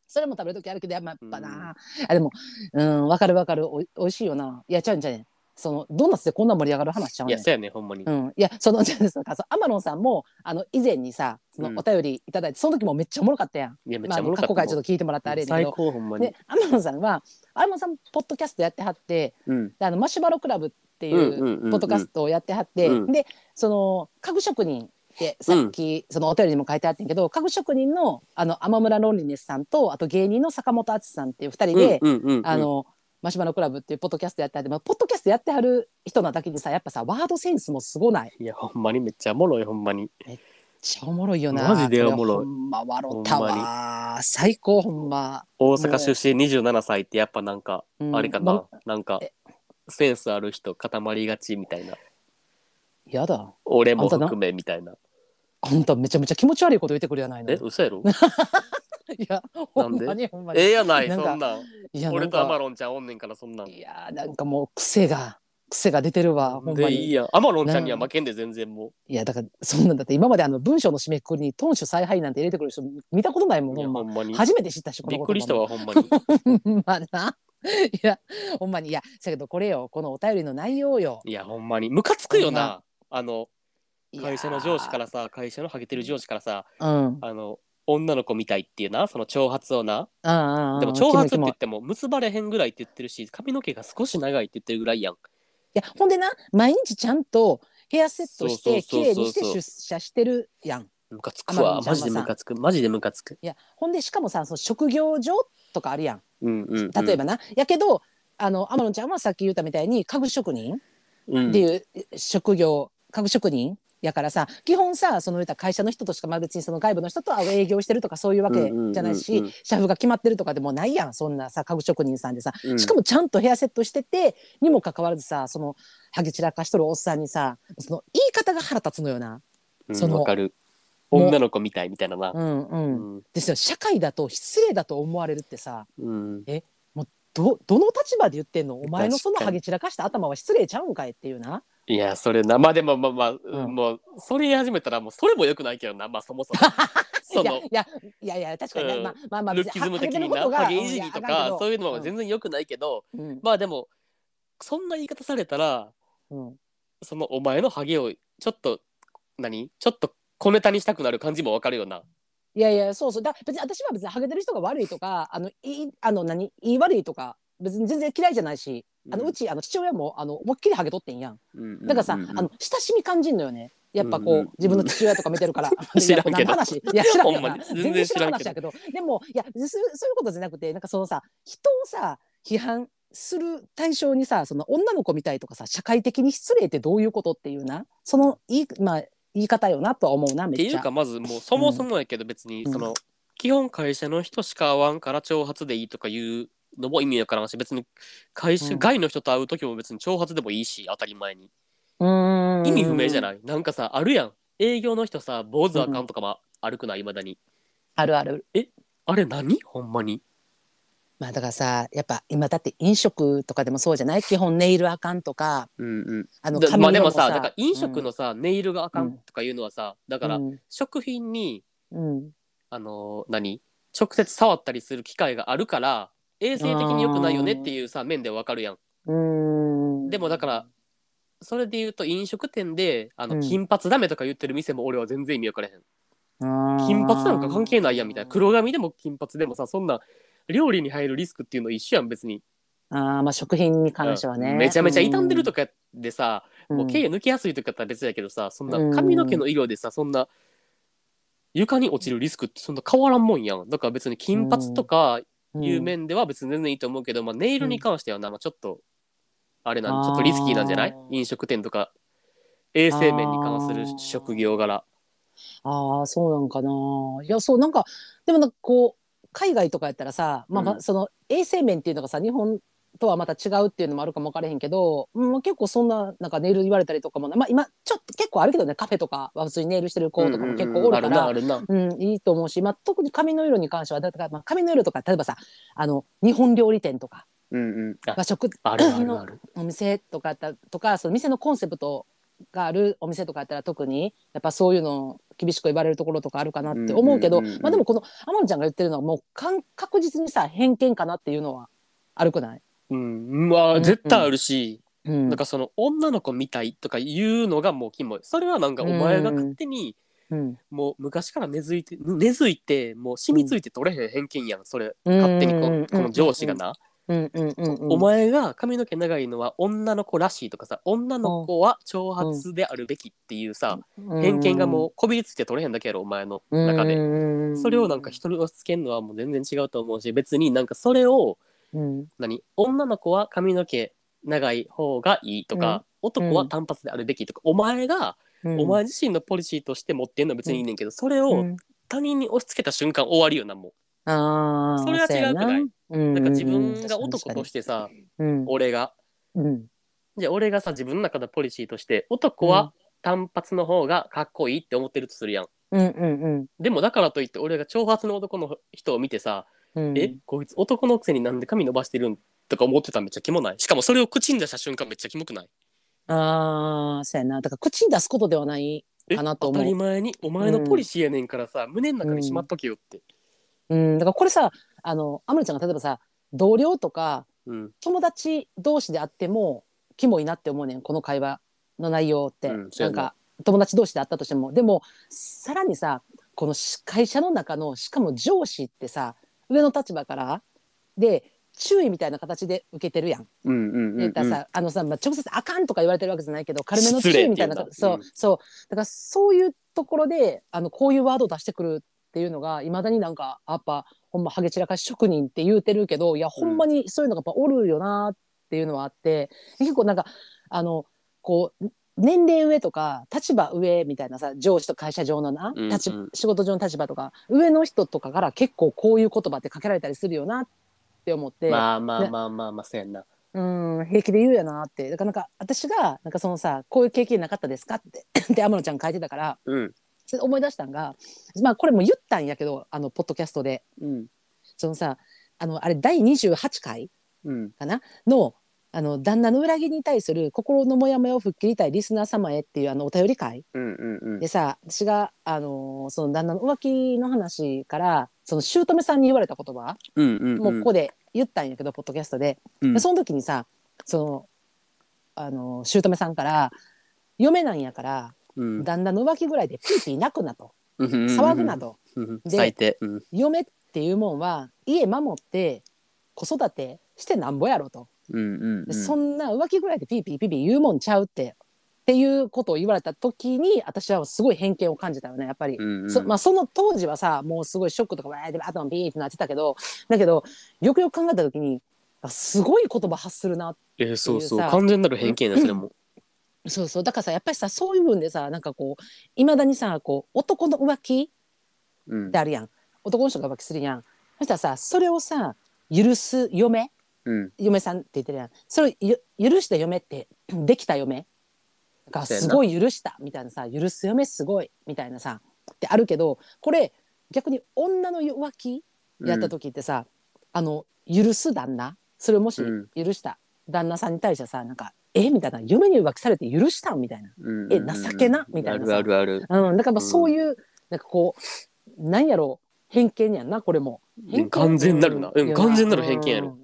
それも食べる時あるけどやっぱな、あでもうんわかるわかる。おいおいしいよな。いやちゃうんじゃねそのドーナツでこんな盛り上がる話しちゃうねんいやそうやねほんまに。うん、いやそのじゃあそうアマロンさんもあの以前にさそうん。のお便りいただいて、その時もめっちゃおもろかったやん。いやめっまあちゃおもろかった過去回ちょっと聞いてもらったあれだけ最ど。高ほんまに。でアマロンさんはアマロンさんポッドキャストやってはってうん。であのマシュマロクラブっていうんううんうんうん。ポッドキャストをやってはって、うん。でその家具職人ってさっき、そのお便りにも書いてあってんけど家具職人のあの天村ロンリネスさんとあと芸人の坂本敦さんっていう二人で、うんうんうんうん。あのマシュマロクラブっていうポッドキャストやってはって、まあ、ポッドキャストやってはる人なだけにさやっぱさワードセンスもすごない。いやほんまにめっちゃおもろいほんまに。めっちゃおもろいよな。マジでおもろい。ほんま笑ったわ最高ほんま、大阪出身27歳ってやっぱなんかうん。あれかまななんかえ。センスある人固まりがちみたいな。やだ。俺も含めみたいな。あんためちゃめちゃ気持ち悪いこと言ってくるやないの。え嘘やろ？いやほんまにほんまに。ええやないなんかそんなん。いや俺とアマかロンちゃんおんねんからそんなん。いやなんかもう癖が癖が出てるわほんまに。でいいやん。アマロンちゃんには負けんで全然もいやだからそんなんだって今まであの文章の締めくくりにトンシュ采配なんて入れてくる人見たことないもうんいやほんまほんまに。初めて知ったしびっくりしたわほんまに。ほんまな。いやほんまに。いやだけどこれよこのお便りの内容よ。いやほんまに。ムカつくよな。あの会社の上司からさ会社のハゲてる上司からさらうん。あの女の子みたいっていうなその長髪をな。ああでも長髪って言っても結ばれへんぐらいって言ってるし髪の毛が少し長いって言ってるぐらいやん。いやほんでな毎日ちゃんとヘアセットして綺麗にして出社してるやん。ムカつくわ。マジでムカつく。マジでムカつく。いやほんでしかもさその職業上とかあるやん。うんうんうん。例えばな、やけどあの天野ちゃんはさっき言ったみたいに家具職人うん。っていう職業、家具職人やからさ基本さその言ったら会社の人としかまあ別にその外部の人とは営業してるとかそういうわけじゃないし、社風が決まってるとかでもないやん。そんなさ家具職人さんでさ、うん。しかもちゃんとヘアセットしててにもかかわらずさそのハゲ散らかしとるおっさんにさその言い方が腹立つのよな。うんその女の子みたいみたいなな。うんう、うん。んですよ。社会だと失礼だと思われるってさうん。どどの立場で言ってんの？お前のそのハゲ散らかした頭は失礼ちゃうんかいっていうな。いやそれなまあでもまあまあ、ん。もうそれ言い始めたらもうそれもよくないけどなまあそもそも。そのいやいやいやいや確かにね、うん。まあまあまあルッキズム的になハゲてることがハゲいじりとかそういうのは全然よくないけど、うんまあでもそんな言い方されたらうんそのお前のハゲをちょっと何ちょっと小ネタにしたくなる感じもわかるよな。いやいやそうそうだ別に私は別にハゲてる人が悪いとかあのいいあの何いい悪いとか別に全然嫌いじゃないし、あのうちあの父親もあの思いっきりハゲとってんやん。うん。だからさ、あの親しみ感じんのよね。やっぱこう、自分の父親とか見てるから。知らんけど。話いや知らんけど。全然知らん話やけど。でもいやそうそういうことじゃなくてなんかそのさ人をさ批判する対象にさその女の子みたいとかさ社会的に失礼ってどういうことっていうな。その言い,、まあ、言い方よなとは思うなめっちゃ。っていうかまずもうそもそもやけど別にうん。その、基本会社の人しか会わんから長髪でいいとかいうのも意味わからんし別に会社うん。外の人と会う時も別に長髪でもいいし当たり前に。うーん。意味不明じゃない？なんかさあるやん。営業の人さ坊主あかんとかもあるくない？いまだに。あるある。あれ何？ほんまに？まあだからさやっぱ今だって飲食とかでもそうじゃない？基本ネイルあかんとか。うんうん。あのだまあでもさ髪だから飲食のさ、ネイルがあかんとかいうのはさだからうん。食品にうん。あのー何？直接触ったりする機会があるから衛生的に良くないよねっていうさ面でわかるやん。うーん。でもだからそれで言うと飲食店であの、うん。金髪ダメとか言ってる店も俺は全然意味分からへん。金金髪なんか関係ないやんみたいな。黒髪でも金髪でもさそんな料理に入るリスクっていうの一緒やん別に。あーまあ食品に関してはね、めちゃめちゃ傷んでるとかでさ、うん、もう毛抜きやすいとかだったら別やけどさそんな髪の毛の色でさそんな床に落ちるリスクってそんな変わらんもんやん。だから別に金髪とかいう面では別に全然いいと思うけど、まあ、ネイルに関してはな、まあ、ちょっとあれなんちょっとリスキーなんじゃない？飲食店とか衛生面に関する職業柄。ああそうなんかな。いやそうなんかでもなんかこう海外とかやったらさ、まあまあ、うん。その衛生面っていうのがさ日本とはまた違うっていうのもあるかも分からへんけど、うんまあ、結構そんななんかネイル言われたりとかもな、まあ、今ちょっと結構あるけどねカフェとかは普通にネイルしてる子とかも結構おるから、うんいいと思うし、まあ、特に髪の色に関してはだから、まあ、髪の色とか例えばさあの日本料理店とかうんうん。あ和食あるあるある。お店とかやったとかその店のコンセプトがあるお店とかやったら特にやっぱそういうの厳しく言われるところとかあるかなって思うけど、うんうんうんうん。まあでもこの天野ちゃんが言ってるのはもう確実にさ偏見かなっていうのはあるくない、うん。まあ絶対あるし、うん。なんかその女の子みたいとか言うのがもうキモい。それはなんかお前が勝手にうん。もう昔から根付いて根付いてもう染みついて取れへん偏見やんそれ。勝手にこうん。この上司がな、うん。うん。うん。うん。お前が髪の毛長いのは女の子らしいとかさ女の子は長髪であるべきっていうさ、偏見がもうこびりついて取れへんだけやろお前の中で、でそれをなんか人に押し付けるのはもう全然違うと思うし別になんかそれをうん。何？女の子は髪の毛長い方がいいとか、男は単発であるべきとか、お前が、うん。お前自身のポリシーとして持ってんのは別にいいねんけど、それをうん。他人に押し付けた瞬間終わりよなもあーそれは違うくない？そうやうなんか自分が男としてさ、うん。俺が。うん。じゃあ俺がさ自分の中のポリシーとして男は単発の方がかっこいいって思ってるとするやん。うんうんでもだからといって俺が長髪の男の人を見てさ、うん。えこいつ男のくせになんで髪伸ばしてるんとか思ってたらめっちゃキモない？しかもそれを口に出した瞬間めっちゃキモくない？ああそうやな。だから口に出すことではないえかなと思う。当たり前にお前のポリシーやねんからさ、胸の中にしまっとけよって、うん、だからこれさあのアムロちゃんが例えばさ同僚とかうん。友達同士であってもキモいなって思うねんこの会話の内容って、うんそうやな。なんか友達同士であったとしても。でもさらにさこのし会社の中のしかも上司ってさ上の立場からで注意みたいな形で受けてるやん。うんうんうん言ったらさ、あのさ、まあ、直接あかんとか言われてるわけじゃないけど軽めの注意みたいなそう、うん。そう。だからそういうところであのこういうワードを出してくるっていうのがいまだになんかやっぱほんまハゲ散らかし職人って言うてるけどいやほんまにそういうのがやっぱおるよなっていうのはあって、結構なんかあのこう年齢上とか立場上みたいなさ上司と会社上のな、うんうん仕事上の立場とか上の人とかから結構こういう言葉ってかけられたりするよなって思って。まあまあまあまあまあそうやんなうん、平気で言うやなって。だからなんか、私が、なんかそのさ、こういう経験なかったですかって、で、天野ちゃん書いてたから、うんそれで思い出したんが、まあ、これも言ったんやけど、あの、ポッドキャストで。うんそのさ、あの、あれ、第28回うんかな？の、あの、旦那の裏切りに対する心のモヤモヤを吹っ切りたいリスナー様へっていう、あの、お便り会？うんうんうん。でさ、私が、あのその旦那の浮気の話から、その姑さんに言われた言葉、うんうんもうここで言ったんやけど、ポッドキャストで。うん。でその時にさそのあの姑さんから「嫁なんやからうん。旦那の浮気ぐらいでピーピー泣くな」と「うん騒ぐな」と。うん。で最低。うん「嫁っていうもんは家守って子育てしてなんぼやろ」とうんうんでそんな浮気ぐらいでピーピーピーピー言うもんちゃうって」っていうことを言われた時に私はすごい偏見を感じたよねやっぱり。うんうん。そまあ、その当時はさもうすごいショックとかわーって頭ピーってなってたけど。だけどよくよく考えた時にあすごい言葉発するなえーそうそう。っていうさ完全なる偏見やそれも。そうそう。だからさやっぱりさそういう分でさなんかこういまだにさこう男の浮気うん。ってあるやん。男の人が浮気するやん。そしたらさそれをさ許す嫁うん。嫁さんって言ってるやん。それをゆ許した嫁って できた嫁？がすごい許したみたいなさ許す嫁すごいみたいなさってあるけどこれ逆に女の浮気やった時ってさ、あの許す旦那？それをもしうん。許した旦那さんに対してさなんか「え？みたいな。嫁に浮気されて許したん?」みたいな。うん。うんえ情けな？みたいなさ。あるあるある。うん、だからまあそういう、なんかこうなんやろ？う偏見やんなこれも。うん。完全なるな。うん。完全なる偏見やろ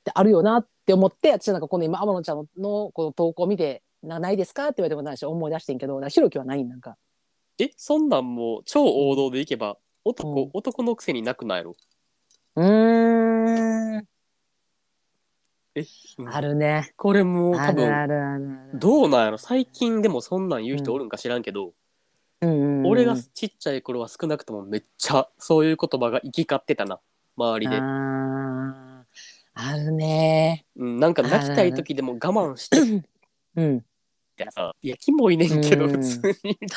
うんであるよなって思って私なんかこの今天野ちゃんのこの投稿見て「なないですか?」って言われてもないし思い出してんけどひろきはないんなんか。えそんなんもう超王道でいけば男、うん男のくせになくないやろ？うーんえ、うんあるね。これもう多分あるあるあるある。どうなんやろ？最近でもそんなん言う人おるんか知らんけど、うんうんうん俺がちっちゃい頃は少なくともめっちゃそういう言葉が行き交ってたな周りで、あるね。うん、なんか泣きたい時でも我慢して。っうん。てさいやキモいねんけどうん。普通に。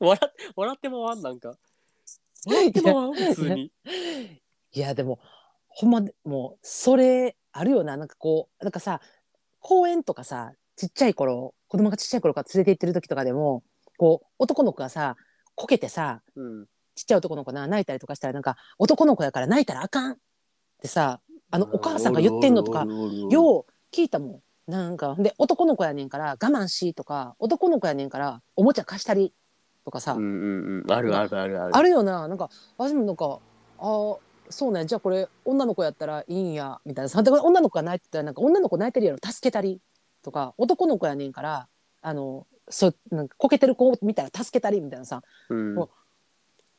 笑っ笑ってもわんなんか。笑ってもわん普通に。いやでもほんまもうそれあるよな。なんかこうなんかさ公園とかさちっちゃい頃子供がちっちゃい頃から連れて行ってる時とかでもこう男の子がさこけてさうん。ちっちゃい男の子な泣いたりとかしたらなんか男の子やから泣いたらあかんってさあのお母さんが言ってんのとかよう聞いたもん。なんかで男の子やねんから我慢しとか男の子やねんからおもちゃ貸したりとかさ、うんうん。うんあるあるあるある。あるよな。なんか私もなんかあーそうね。じゃあこれ女の子やったらいいんやみたいな女の子が泣いてたらなんか女の子泣いてるやろ。助けたりとか男の子やねんからあのそうなんかこけてる子見たら助けたりみたいなさ。うん。も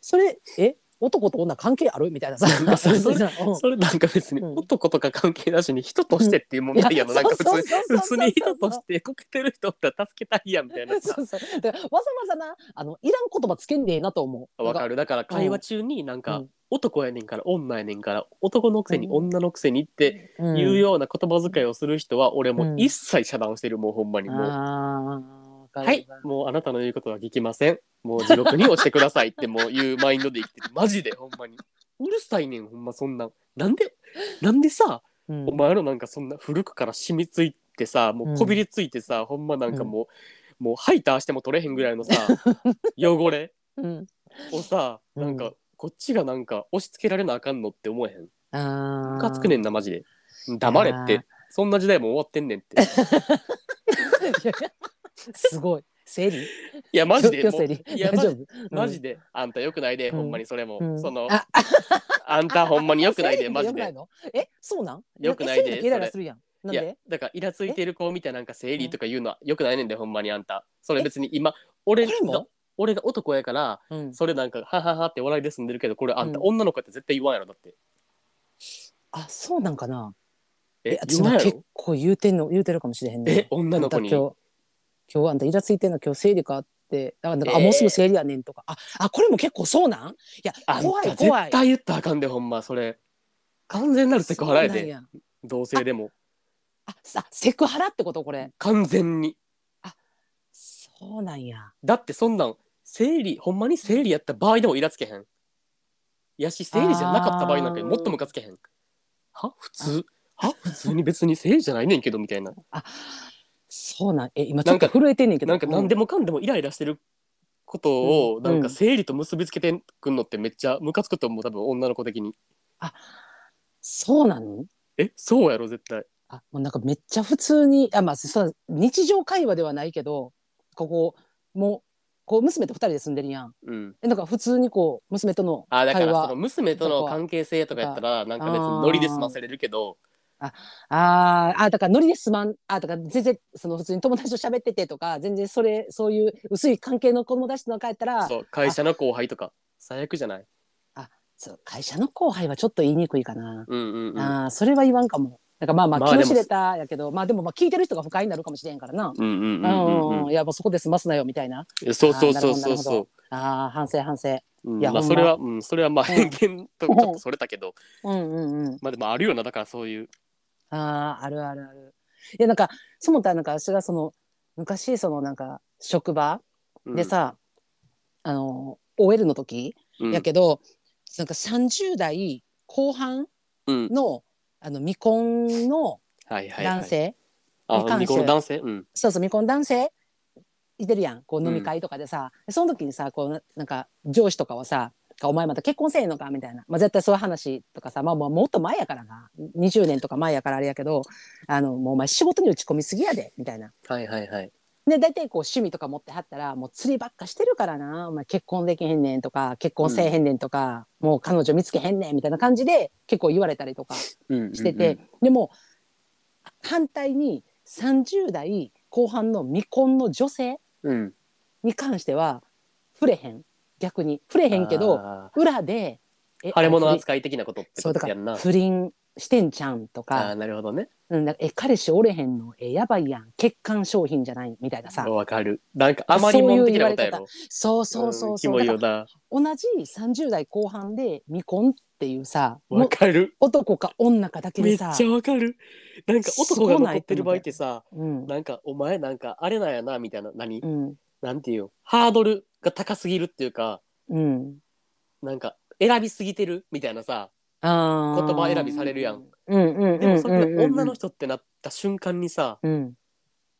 それえ男と女関係ある？みたいなさ。そそれ うん。それなんか別にうん。男とか関係なしに人としてっていう問題やなんか普通普通に人としてこけてる人おったら助けたいやんみたいな。さそうそう。わざわざなあのいらん言葉つけんでええなと思う。わかる。だから会話中になんか、うん。男やねんから女やねんから男のくせに女のくせにってうん。いうような言葉遣いをする人は俺も一切遮断してるもうほんまにもう。かるはい、もうあなたの言うことは聞きません。もう地獄に落ちてくださいってもういうマインドで生きてる。マジでほんまに。うるさいねんほんまそんなん。なんでなんでさ、うんお前のなんかそんな古くから染みついてさもうこびりついてさ、ほんまなんかもう、もうハイターしても取れへんぐらいのさ汚れうんをさうんなんか、こっちがなんか押し付けられなあかんのって思えへん。ムカつくねんなマジで。黙れって。そんな時代も終わってんねんって。すごい。整理いやマジでいやマジ大丈夫？マジであんたよくないで、うん。ほんまにそれも、うん。そのああんたほんまによくないでマジで。えそうなん？よくないでイライラするやん。なんいやでだからイラついてる子みたいななんか生理とか言うのはよくないねんでほんまにあんた。それ別に今俺がこれも俺が男やからうん。それなんかはははって笑いで済んでるけどこれあんた、うん。女の子って絶対言わんやろだって。あそうなんかな。え？私言わんやろ？も結構言うてんの言うてるかもしれへんね。え？女の子に？今日あんたイラついてんの今日生理かって。だからなんか、あえー。もうすぐ生理やねんとか。ああこれも結構そうなん？いや怖い絶怖い。対言ったらあかんでほんまそれ。完全なるセクハラやで。同性でも。あさセクハラってことこれ？完全に。そうなんや。だってそんなん生理ほんまに生理やった場合でもイラつけへん。やし生理じゃなかった場合なんかもっとムカつけへん。は？普通？は？普通に別に生理じゃないねんけどみたいなそうなんえ今ちょっと震えてんねんけど。なんか何でも、もかんでもイライラしてることをうん。なんか生理と結びつけてくんのってめっちゃムカつくと思う多分女の子的に。そうなのえそうやろ絶対。あもうなんかめっちゃ普通にあまあそう日常会話ではないけどここもうこう娘と二人で住んでるやん。うん。えなんか普通にこう娘とのあだからその娘との関係性とかやったらなんか別にノリで済ませれるけどあーあだからノリですまん。あだから全然その普通に友達と喋っててとか全然それそういう薄い関係の友達との帰ったらそう会社の後輩とか。最悪じゃない？そう会社の後輩はちょっと言いにくいかな、うんうんうん。あーそれは言わんかも。なんかまあまあ気の知れたやけどまあでもまあ聞いてる人が不快になるかもしれんからな、うんうんうんうん。うんうんいやもうそこで済ますなよみたいな。そうそうそうそうそどああ反省反省。ううんいやまま。あそれはうんそれはまあ偏見とちょっとそれたけど。うんうんうん。まあでもあるよなだからそういうあああるあるある。いやなんかそもたなんか私がその昔そのなんか職場うん。でさ、あの OL の時、うん。やけどなんか30代後半うん。のあの未婚のはいはいはい。男性、あに関して。未婚の男性？うん。そうそう未婚男性いてるやん。こう飲み会とかでさ、でその時にさこうななんか上司とかはさ「お前また結婚せえへんのか」みたいな、まあ、絶対そういう話とかさ、まあ、もうもっと前やからな。20年とか前やからあれやけどあのもうお前仕事に打ち込みすぎやで。みたいな。はいはいはい。で大体こう趣味とか持ってはったらもう釣りばっかしてるからな。お前結婚できへんねんとか結婚せえへんねんとか、もう彼女見つけへんねんみたいな感じで結構言われたりとかうんしてて、でも反対に30代後半の未婚の女性うん。に関しては触れへん逆に触れへんけどあ裏でえー腫れ物扱い的なことってそうだからことやんな。不倫してんちゃんとあかーなるほどね。うん、だからえ彼氏おれへんのえやばいやん欠陥商品じゃないみたいなさ。わかる。なんかあまりもん的なことやろ。そうそうそうキそう、だかモいよな。ら同じ30代後半で未婚っていうさわもかる。男か女かだけでさめっちゃわかる。なんか男が残ってる場合ってさうん。なんかお前なんかあれなんやなみたいな。何、うんなんていうよハードルが高すぎるっていうかうん。なんか選びすぎてるみたいなさあー。言葉選びされるやん。うんうんうんうんうんでもそれが女の人ってなった瞬間にさうん。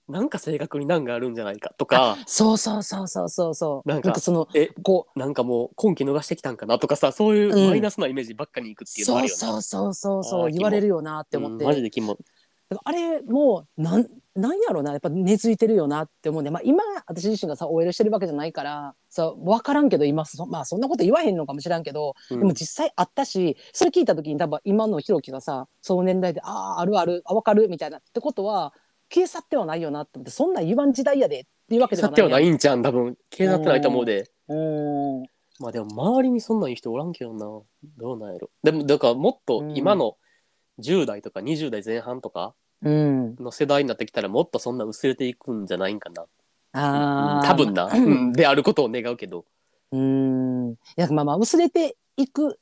なんか性格に難があるんじゃないかとかそうそうそうそうそう。そうなんかそのえこうなんかもう今期逃してきたんかなとかさそういうマイナスなイメージばっかにいくっていうのあそうるよな、そうそうそうそあーう言われるよなって思って、うんマジでキモだからあれもうなんなんやろうなやっぱ根付いてるよなって思うんで、まあ、今私自身がさ OL してるわけじゃないからさ分からんけど今そ,、まあ、そんなこと言わへんのかもしらんけど、うん。でも実際あったしそれ聞いた時に多分今のひろきがさその年代で「あああるあるあ分かる」みたいなってことは消え去ってはないよなって思ってそんなん言わん時代やでっていうわけではないやん。さってはないんちゃん多分。警察ってないと思うで。うまあでも周りにそんなん言う人おらんけどな。どうなんやろ。でもだからもっと今の10代とか20代前半とかうん。の世代になってきたらもっとそんな薄れていくんじゃないんかな。あー。多分な、うん。であることを願うけど。うーん。いやまあまあ薄れていく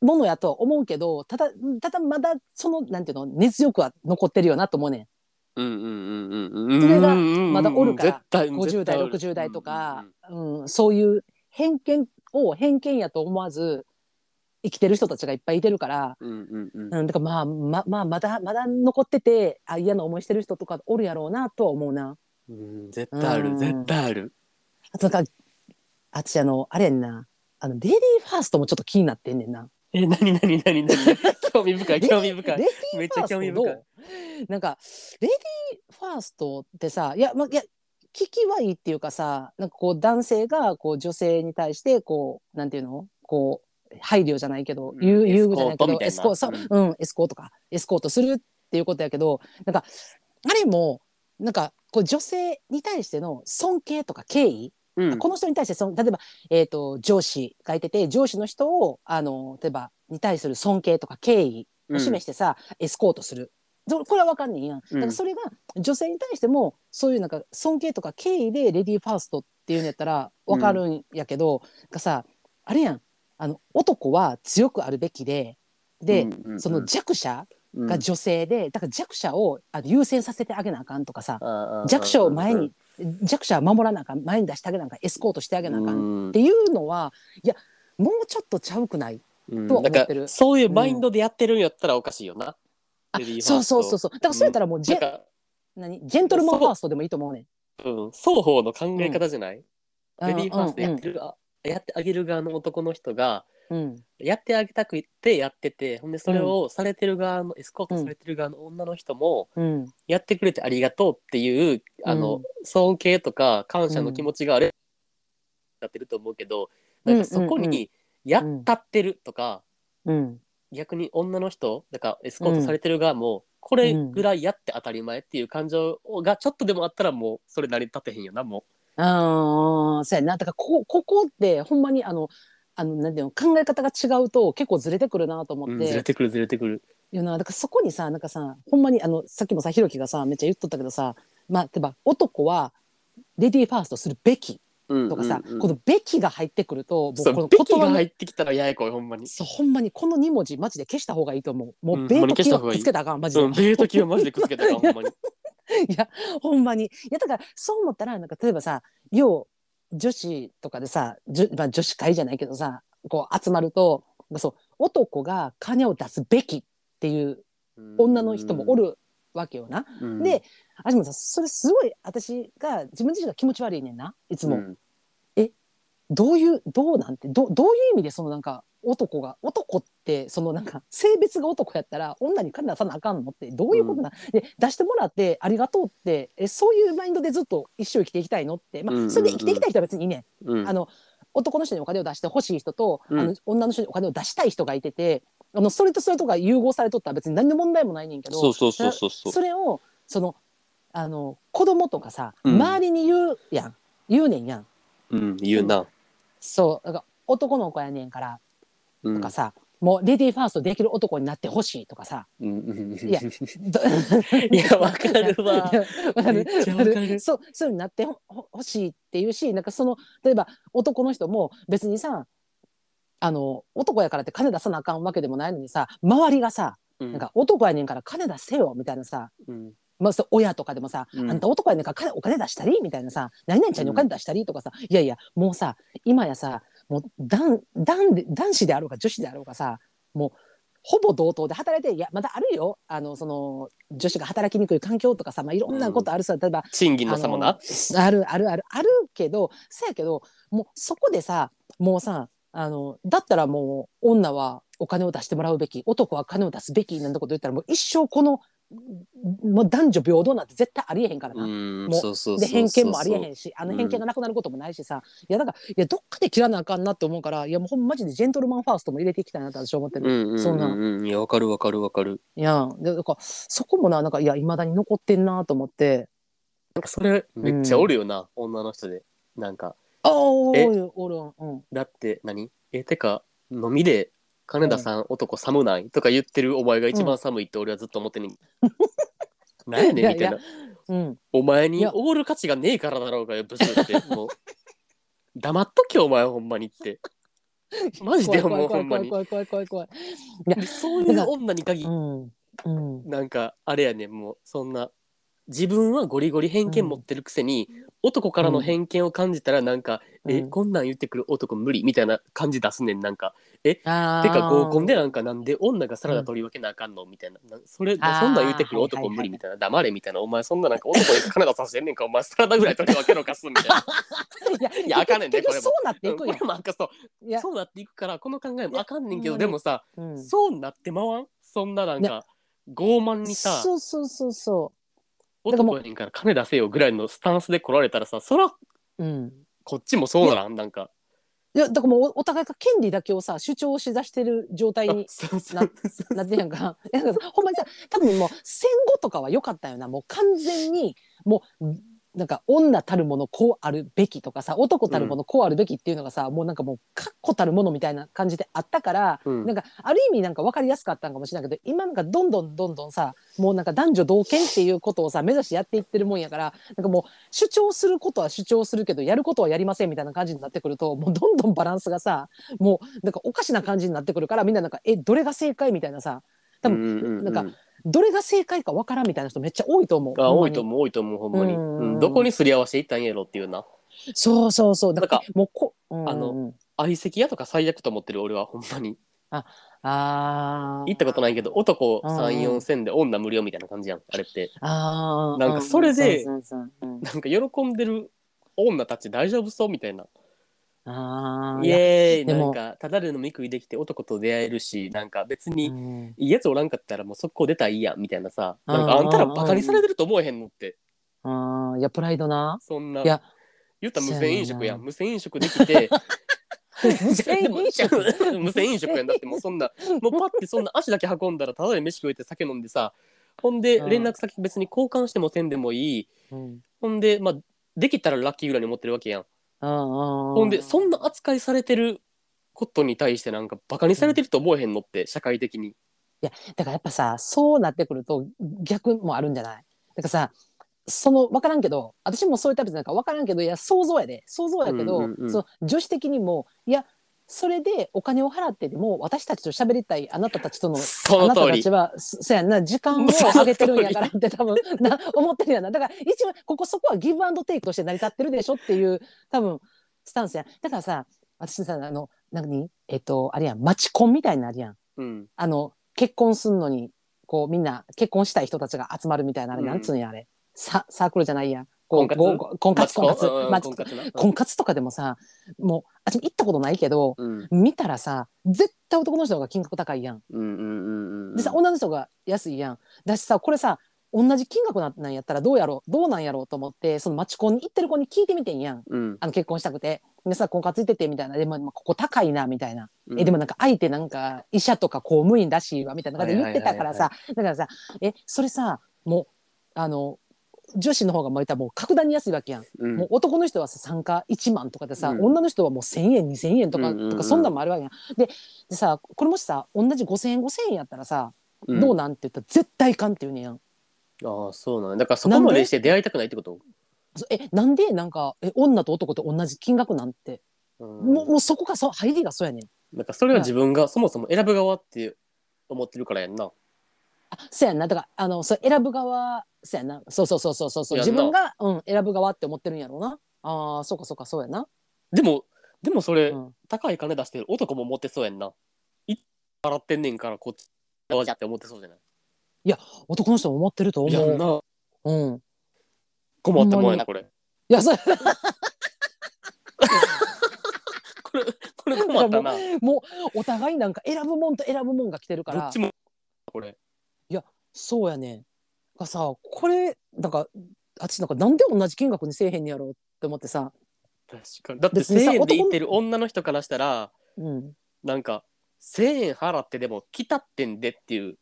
ものやとは思うけどただただまだそのなんていうの熱力は残ってるよなと思うねうんうんうんうんうん。それがうんまだおるから。絶対ん50代絶対おる。60代とか、うん。そういう偏見を偏見やと思わず生きてる人たちがいっぱいいてるから、うんうんうん。うん、だからまあままあまだまだ残っててあ嫌な思いしてる人とかおるやろうなとは思うな。うん絶対あうん。る絶対ある。あとなんか私あのあれやんな。あのレディーファーストもちょっと気になってんねんな。えなになになに興味深い。興味深い。レディめっちゃ興味深いなんかレディーファーストってさいや,、ま、いや聞きはいいっていうかさなんかこう男性がこう女性に対してこうなんていうの？こう配慮じゃないけど、うん。優優遇じゃないけどエエスコートう、うん、エスコートか。エスコートするっていうことやけどなんかあれもなんかこう女性に対しての尊敬とか敬意、うん。この人に対してその例えば、えー、と上司がいてて上司の人をあの例えばに対する尊敬とか敬意を示してさ、エスコートする。そこれは分かんねんやん。だからそれが女性に対してもそういうなんか尊敬とか敬意でレディーファーストっていうんやったら分かるんやけど、なんかさあれやんあの男は強くあるべきでで、うんうんうん。その弱者うん。が女性で、だから弱者をあの優先させてあげなあかんとかさ、弱者を前に、弱者は守らなあかん前に出してあげなあかんエスコートしてあげなあかんうん。っていうのはいやもうちょっとちゃうくない？うん。とは思ってる。そういうマインドでやってるんやったらおかしいよな、そうそうそうそう。だからそうやったらもうジェ,、何？ジェントルマンファーストでもいいと思うねん。うん、双方の考え方じゃない、うん。レディーファーストやってる、あやってあげる側の男の人がうん。やってあげたくてやっててほんでそれをされてる側の、エスコートされてる側の女の人もうん。やってくれてありがとうっていうあの、うん。尊敬とか感謝の気持ちがあれ、やってると思うけどなんかそこうんうんうんにやったってるとか、うん。逆に女の人だからエスコートされてる側も、これぐらいやって当たり前っていう感情がちょっとでもあったらもうそれ成り立てへんよなもああそうやな。だからここここってほんまにあのあのなんていうの考え方が違うと結構ずれてくるなと思う、うんって、ずれてくるずれてくる。いうなだからそこにさなんかさほんまにあのさっきもさひろきがさめっちゃ言っとったけどさまあ例えば男はレディーファーストするべきとかさ、うんうん。うんこの「べき」が入ってくるともそううこのべきが言葉の入ってきたらややこいほんまに。そうほんまにこの2文字マジで消した方がいいと思う。もうんう「べ」ほんまにと「き」は消した方がいい。くっつけたらあかんマジで、うん、ベートキはマジでくっつけたから ほんまに。いやほんまにいやだからそう思ったらなんか例えばさ要女子とかでさじゅ、まあ、女子会じゃないけどさこう集まるとそう男が金を出すべきっていう女の人もおるわけよな。うん、であでもさそれすごい私が自分自身が気持ち悪いねんないつも。うんどういうどうなんてどどういう意味でそのなんか男が男ってそのなんか性別が男やったら女に金出さなあかんのってどういうことな、で出してもらってありがとうってえそういうマインドでずっと一生生きていきたいのって、まあ、うんうんうん。それで生きていきたい人は別にいいね、うん。あの男の人にお金を出してほしい人と、うん。あの女の人にお金を出したい人がいててあのそれとそれとが融合されとったら別に何の問題もないねんけどそうそうそうそうそれをそのあの子供とかさ、うん。周りに言うやん。言うねんやん。うん言うなそうだから男の子やねんからうん。とかさ、もうレディーファーストできる男になってほしいとかさ。うんうんいやど いやわかるわ。かる。そうそうになってほほ欲しいっていうしなんかその例えば男の人も別にさあの男やからって金出さなあかんわけでもないのにさ周りがさうん。なんか男やねんから金出せよみたいなさ、うんまあ、親とかでもさ、うん。あんた男やねんかお金出したりみたいなさ何々ちゃんにお金出したりとかさ、いやいやもうさ今やさもう男男で男子であろうが女子であろうがさもうほぼ同等で働いていやまだあるよ。あのその女子が働きにくい環境とかさ、まあ、いろんなことあるさ、例えば賃金の差もな。あるあるあるあるけどそやけどもうそこでさもうさあのだったらもう女はお金を出してもらうべき男は金を出すべきなんてこと言ったらもう一生このもう男女平等なんて絶対ありえへんからな。うんもうで偏見もありえへんしあのうん偏見がなくなることもないしさ、いやだからいやどっかで切らなあかんなって思うからいやもうほんまマジでジェントルマンファーストも入れていきたいなって私は思ってる。うんいやわかるわかるわかる。いやでだからそこもななんかいやいまだに残ってんなと思って。なんかそれめっちゃおるよな、女の人で。なんかああおえるおる。うん。だって何？えてか飲みで金田さん、男寒ないとか言ってるお前が一番寒いって俺はずっと思ってんねん。なんやねんみたいな。うん。お前におごる価値がねえからだろうがよブスって。もう。黙っとけお前ほんまにって。マジで怖いもうほんまに。怖い怖い怖い怖い怖い。怖いそういう女に限りうん。うん。なんかあれやねんもうそんな自分はゴリゴリ偏見持ってるくせに、男からの偏見を感じたらなんか、えうん。こんなん言ってくる男無理みたいな感じ出すねん。なんかあー。てか合コンでなんかなんで女がサラダ取り分けなあかんのみたいな。なそれそんあーなん言ってくる男無理みたいな。黙れみたいな。お前そんななんか 男に金出させてんねんか。お前サラダぐらい取り分けろかすみたいな。いや いやあかんねんでこれそうなっていくよこれ。もなんかそう。いや。そうなっていくからこの考えもあかんねんけどいやでもさ、うん。そうなってまわん？そんななんか傲慢にさ。そうそうそうそう男やねんから金出せよぐらいのスタンスで来られたらさそらう。うん。こっちもそうならんなんかいやだからもうおお互いが権利だけをさ主張しだしてる状態あにそうそうそうなってんやんか。ほんまにさ多分もう戦後とかは良かったよなもう完全にもうなんか女たるものこうあるべきとかさ男たるものこうあるべきっていうのがさ、もうなんかもう確固たるものみたいな感じであったから、うん。なんかある意味なんか分かりやすかったんかもしれないけど今なんかどんどんどんどんさもうなんか男女同権っていうことをさ目指してやっていってるもんやからなんかもう主張することは主張するけどやることはやりませんみたいな感じになってくるともうどんどんバランスがさもうなんかおかしな感じになってくるからみんななんかえどれが正解みたいなさ多分うんうんうん。なんかどれが正解かわからんみたいな人めっちゃ多いと思う。あ多いと思う多いと思うほんまに、うん。うん。どこにすり合わせていったんやろっていうな。そうそうそう。だからもうこ、うんうんあの相席屋とか最悪と思ってる俺はほんまに。あー。行ったことないけど男うん34千で女無料みたいな感じやんあれって。あーなんかそれでうんそうそうそううん。なんか喜んでる女たち大丈夫そうみたいな。イあーいやエーイ。なんかただで飲み食いできて男と出会えるしなんか別にうん。いいやつおらんかったらもう速攻出たらいいやんみたいなさうん。なんかあんたらバカにされてると思えへんのって。あーいやプライドな。そんな。いや言ったら無銭飲食やん。無銭飲食できて。無銭飲食。無銭飲食やんだってもうそんな。もうパッてそんな足だけ運んだらただで飯食えて酒飲んでさほんでうん。連絡先別に交換してもせんでもいい。うん。ほんでまあできたらラッキーぐらいに思ってるわけやんほほんでそんな扱いされてることに対してなんかバカにされてると思えへんのって社会的に。だからやっぱさそうなってくると逆もあるんじゃない？だからさその分からんけど私もそういうタイプなんか分からんけどいや想像やで。想像やけど、うんうんうん。その女子的にもいやそれでお金を払ってでも私たちと喋りたいあなたたちとのそあなたたちはそやんな時間をあげてるんやからって多分 な思ってるやんな。だから一応ここそこはギブアンドテイクとして成り立ってるでしょっていう多分スタンスやん。だからさ私さあの何えっとあれやん。マチコンみたいになるやん。うん。あの結婚すんのにこうみんな結婚したい人たちが集まるみたいなあれ、うんなんつうんやあれ。ササークルじゃないやこう婚活？婚活婚活。とかでもさもうあ行ったことないけどうん。見たらさ絶対男の人が金額高いやん。うんうんうんうんでさ女の人が安いやん。だしさこれさ同じ金額なんなんやったらどうやろう？どうなんやろうと思ってそのマチコンに行ってる子に聞いてみてんやん。うん。あの結婚したくて。でさ婚活行っててみたいな。でもまあここ高いなみたいな、うん。えでもなんか相手なんか医者とか公務員らしいわみたいな感じで言ってたからさ、だからさえそれさもうあの女子の方がまたもう格段に安いわけやん。うん。もう男の人はさ参加1万とかでさ、うん。女の人はもう1,000円2,000円とか,、とかそんなんもあるわけやん。ででさこれもしさ同じ5,000円5,000円やったらさ、うん。どうなんって言ったら絶対いかんって言うねんやん。ああそうなんや。だからそこまでして出会いたくないってこと？そえなんで？なんかえ女と男と同じ金額なんて、うん。もうもうそこがそう入りがそうやねん。なんかそれは自分がそもそも選ぶ側って思ってるからやんな。あそうやんな。だからあのそう選ぶ側そうやんな。そうそうそうそうそうそう。やんな。自分が、うん、選ぶ側って思ってるんやろうな。あーそうかそうかそうやな。でもでもそれ、うん。高い金出してる男も持ってそうやんな。い払ってんねんからこっち側じゃって思ってそうじゃない？男の人も思ってると思やんな。うん。困ったもんやなこれ。いやそ れこれこれ困ったな。もうお互いなんか選ぶもんと選ぶもんが来てるから。どっちもこれそうやね。んがさこれなんか私なんかなんで同じ金額にせえへんねやろうって思ってさ、確かに。だって別にさ1000円で行ってる女の人からしたらうん、なんか1000円払ってでも来たってんでっていう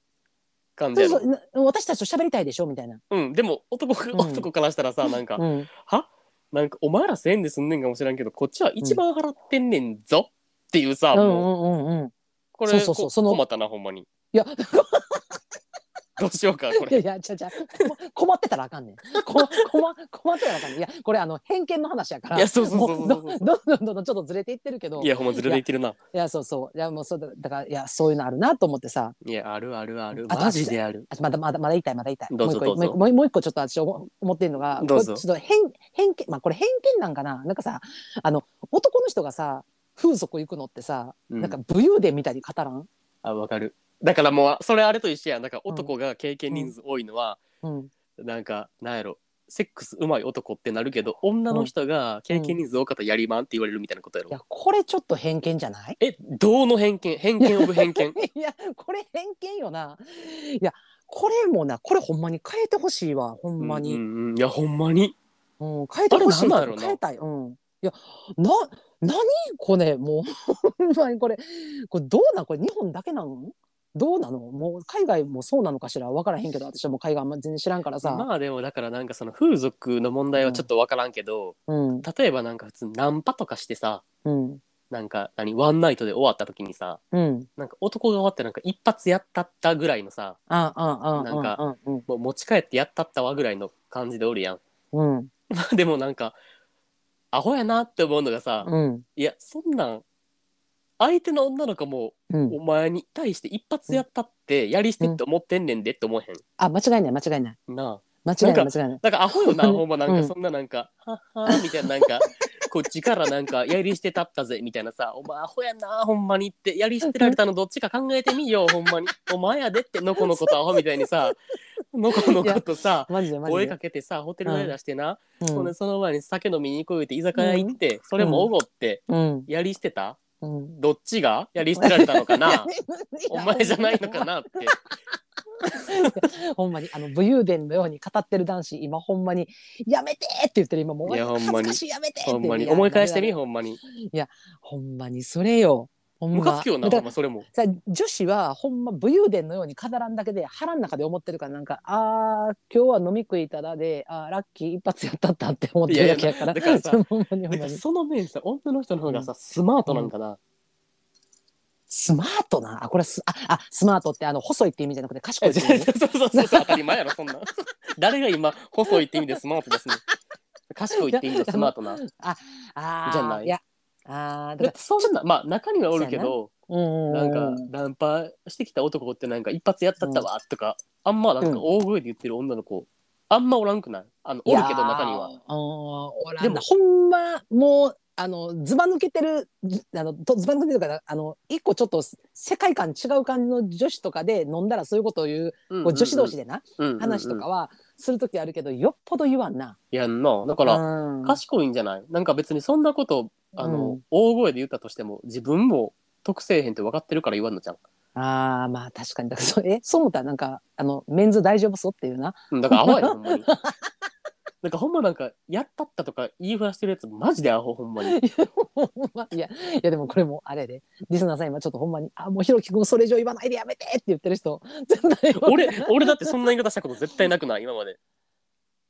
感じやろ私たちと喋りたいでしょみたいな、うん。でも男,、ん。男からしたらさなんか、うん、は？なんかお前ら1000円で済んねんかもしらんけどこっちは一番払ってんねんぞっていうさ、うんうもうんうん。うんこれそうそうそうこその困ったなほんまに。いやどうしようかこいやれいやちゃちゃこ困ってたらあかんねん。こ困困ってたらあかんねん。いやこれあの偏見の話やから。いやそうそうそうそうもどどんどんどんどんちょっとずれていってるけど。いやほんまずれていってるな。いやそうそう。いやもうそうだだからいやそういうのあるなと思ってさ。いやあるあるある。あマジである。あまだまだまだ言いたいまだ言い。たいどうぞもう一個どうぞ。もうもう一個ちょっと私思思ってるのがどうぞ。ちょっと偏偏見まあこれ偏見なんかな。なんかさあの男の人がさ風俗行くのってさ、うん。なんか武勇伝みたいに語らん、あわかるだからもうそれあれと一緒やん。だから男が経験人数多いのは、うん、なんかなんやろセックスうまい男ってなるけど女の人が経験人数多かったらやりまんって言われるみたいなことやろ、いやこれちょっと偏見じゃないえどうの偏見偏見オブ偏見いやこれ偏見よないやこれもなこれほんまに変えてほしいわほんまに、うんうんうんいやほんまにうん変えてほしい変えたいうんいやな何これもうほんまにこれこれどうなんこれ日本だけなんどうなの？もう海外もそうなのかしら？分からへんけど私はもう海外あんま全然知らんからさ、まあでもだからなんかその風俗の問題はちょっとわからんけど、うん。例えばなんか普通ナンパとかしてさうん。なんか何ワンナイトで終わった時にさうん。なんか男側ってなんか一発やったったぐらいのさなんかうん。もう持ち帰ってやったったわぐらいの感じでおるやん。うん。でもなんかアホやなって思うのがさ、うん。いやそんなん相手の女の子もうん。お前に対して一発やったってやり捨てって思ってんねんでって思えへあ間違いない間違いない。んなあ。間違いないなん間違いない。だからアホよなうん ほんまなんうん。かそんななんか「はっはー」みたいななんか こっちからなんかやり捨てたったぜみたいなさ「お前アホやなほんまに」ってやり捨てられたのどっちか考えてみよ ほんまに「お前やで」ってのこのことアホみたいにさのこのことさマジでマジで。声かけてさホテル代出してな、うん。ほんでその前に酒飲みに行こうって居酒屋行って、それもおごってうん。やり捨てたうん。どっちが？やり捨てられたのかな？いやお前じゃないのかな？って。ほんまにあの武勇伝のように語ってる男子今ほんまにやめてって言ってる今もういやほんまに。恥ずかしいやめてってほんまにいや思い返してみほんまに。だほんまにそれよムカつくよな、ほんまそれも。さ女子はほんま武勇伝のように語らんだけで腹の中で思ってるからなんかあー今日は飲み食いたらであーラッキー一発やったったって思ってるだけやからいやいやだからさ ほんまにほだからんまにその面さ女の人の方がさ、スマートなんかな？スマートな？あこれすああスマートってあの細いって意味じゃなくて賢いって意味？そうそうそう当たり前やろそんなん。誰が今細いって意味でスマートですね。賢いって意味でスマートな。ああじゃないいやあーだだかってそんなまあ中にはおるけどらうんな。んかナンパしてきた男ってなんか一発やったったわとか、あんまなんか大声で言ってる女の子、あんまおらんくない？あのおるけど中には。いやーうんおらん。でもなほんまもうあのズバ抜けてるじあのとズバ抜けてるからあの一個ちょっと世界観違う感じの女子とかで飲んだらそういうことを言う、うんこう女子同士でな、うん話とかはする時あるけどよっぽど言わんな。やんな。だから、うん。賢いんじゃない？なんか別にそんなことあの、うん。大声で言ったとしても自分も得せえへんって分かってるから言わんのじゃんああまあ確かに。だからそえそう思ったらなんかあのメンズ大丈夫そうっていうな？うんだからアホやなほんまに。なんかほんまなんかやったったとか言いふらしてるやつマジでアホほんまに。いやいやでもこれもあれで。リスナーさん今ちょっとほんまに「あもうひろきくんそれ以上言わないでやめて!」って言ってる人。絶 対俺俺だってそんな言い方したこと絶対なくない？今まで。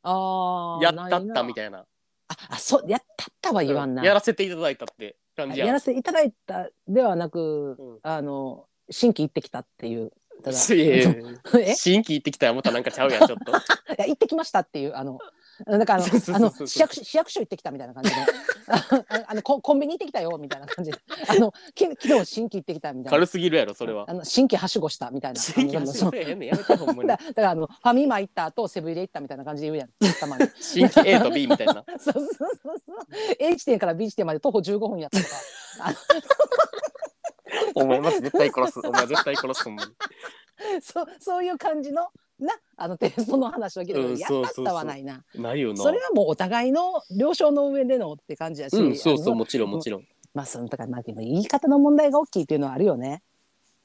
あーやったったみいたいななああそうやったったは言わんな。やらせていただいたって感じやん。やらせていただいたではなく、うん。あの新規行ってきたっていう。ただいやいやいやえ？新規行ってきたらまたなんかちゃうやんちょっと。いや行ってきましたっていうあのなんかあの市役所市役所行ってきたみたいな感じで。あ あのココンビニ行ってきたよみたいな感じで。あのき昨日新規行ってきたみたいな。軽すぎるやろそれは。あの新規はしごしたみたいな新規あの走せえへんねんやめてほんまに。だ だからあのファミマ行った後セブン入れ行ったみたいな感じで言うやん。たまに。新規 A と B みたいな。そうそうそうそう A 地点から B 地点まで徒歩15分やったとか。あお前マジ絶対殺す。お前絶対殺すほんまにそうそういう感じのなあのテストの話を聞いたけど、うんやそうそうそう。ったったはないな。ないよな。それはもうお互いの了承の上でのって感じやし、うんそうそうあのもちろんもちろん。いまあそのだからまあ言い方の問題が大きいっていうのはあるよね。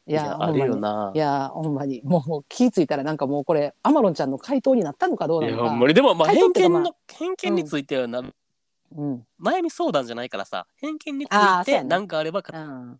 いややあるよな。いやほんまに。もうもう気付いたらなんかもうこれアマロンちゃんの回答になったのかどういやなのか。ほんまに。でもまあ回答っていうかまあ偏見の偏見についてはなうん。悩み相談じゃないからさ偏見についてあーそうやね。なんかあればかうん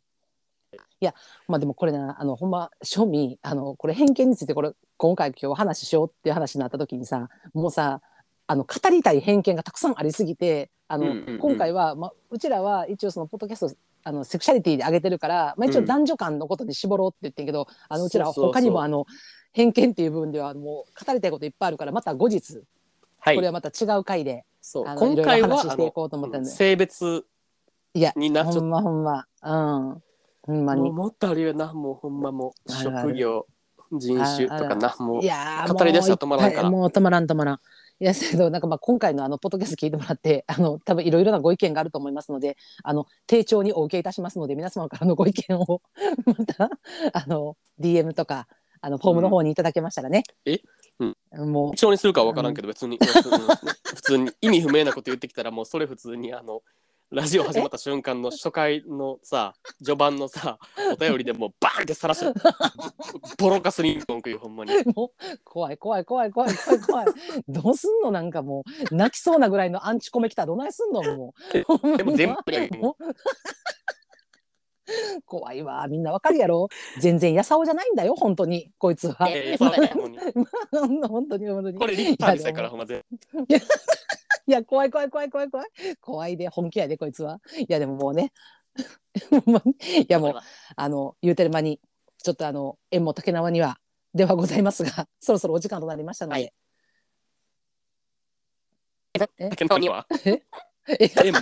いやまあでもこれなあのほんま庶民あのこれ偏見についてこれ今回今日話しようっていう話になった時にさもうさあの語りたい偏見がたくさんありすぎてあの、うんうんうん。今回は、まあ、うちらは一応そのポッドキャストあのセクシャリティで上げてるから、まあ、一応うん。男女間のことで絞ろうって言ってんけど、あのうちらは他にもあの偏見っていう部分ではもう語りたいこといっぱいあるからまた後日はい。これはまた違う回で、そう。あの今回は話していあこうと思ってるんで。の性別いやになちょっほんまほんま。うんほんまもうもっとあるよなもうほんまもう。あるある職業人種とかなもう。いやー語り出したら止まらんから。もういっぱいもう止まらん止まらん。いやけどなんかまあ今回のあのポッドキャスト聞いてもらって あの多分いろいろなご意見があると思いますのであの丁重にお受けいたしますので皆様からのご意見をまた あの DM とかあのフォームの方にいただけましたらね。え？もう。一緒にするかは分からんけど別に 普通に普通に意味不明なこと言ってきたらもうそれ普通にあのラジオ始まった瞬間の初回のさ序盤のさお便りでもうバーンってさらす。ボロカスに文句言うほんまに。もう怖い怖い怖い怖い怖い怖い。どうすんの？なんかもう泣きそうなぐらいのアンチコメ来たらどないすんの？もう。でも全部 怖いわ。みんなわかるやろ？全然やさおじゃないんだよ本当に。こいつは、えーそうだね本当に。本当にこれリッパーにしからほんま全いや怖い怖い怖い怖い怖い。怖いで本気やでこいつは。いやでももうね。いやもうあの言うてる間にちょっとあの縁も竹縄にはではございますが そろそろお時間となりましたので、はい。え？竹縄には。え？え？も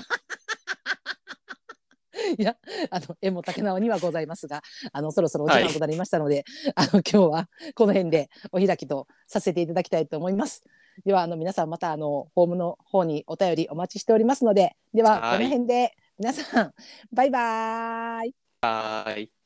いや、あの、縁も竹縄にはございますが、あの、そろそろお時間となりましたので、あの、今日はこの辺でお開きとさせていただきたいと思います。では、あの、皆さんまた、あの、ホームの方にお便りお待ちしておりますので、では、はいこの辺で、皆さん、バイバーイ。はーい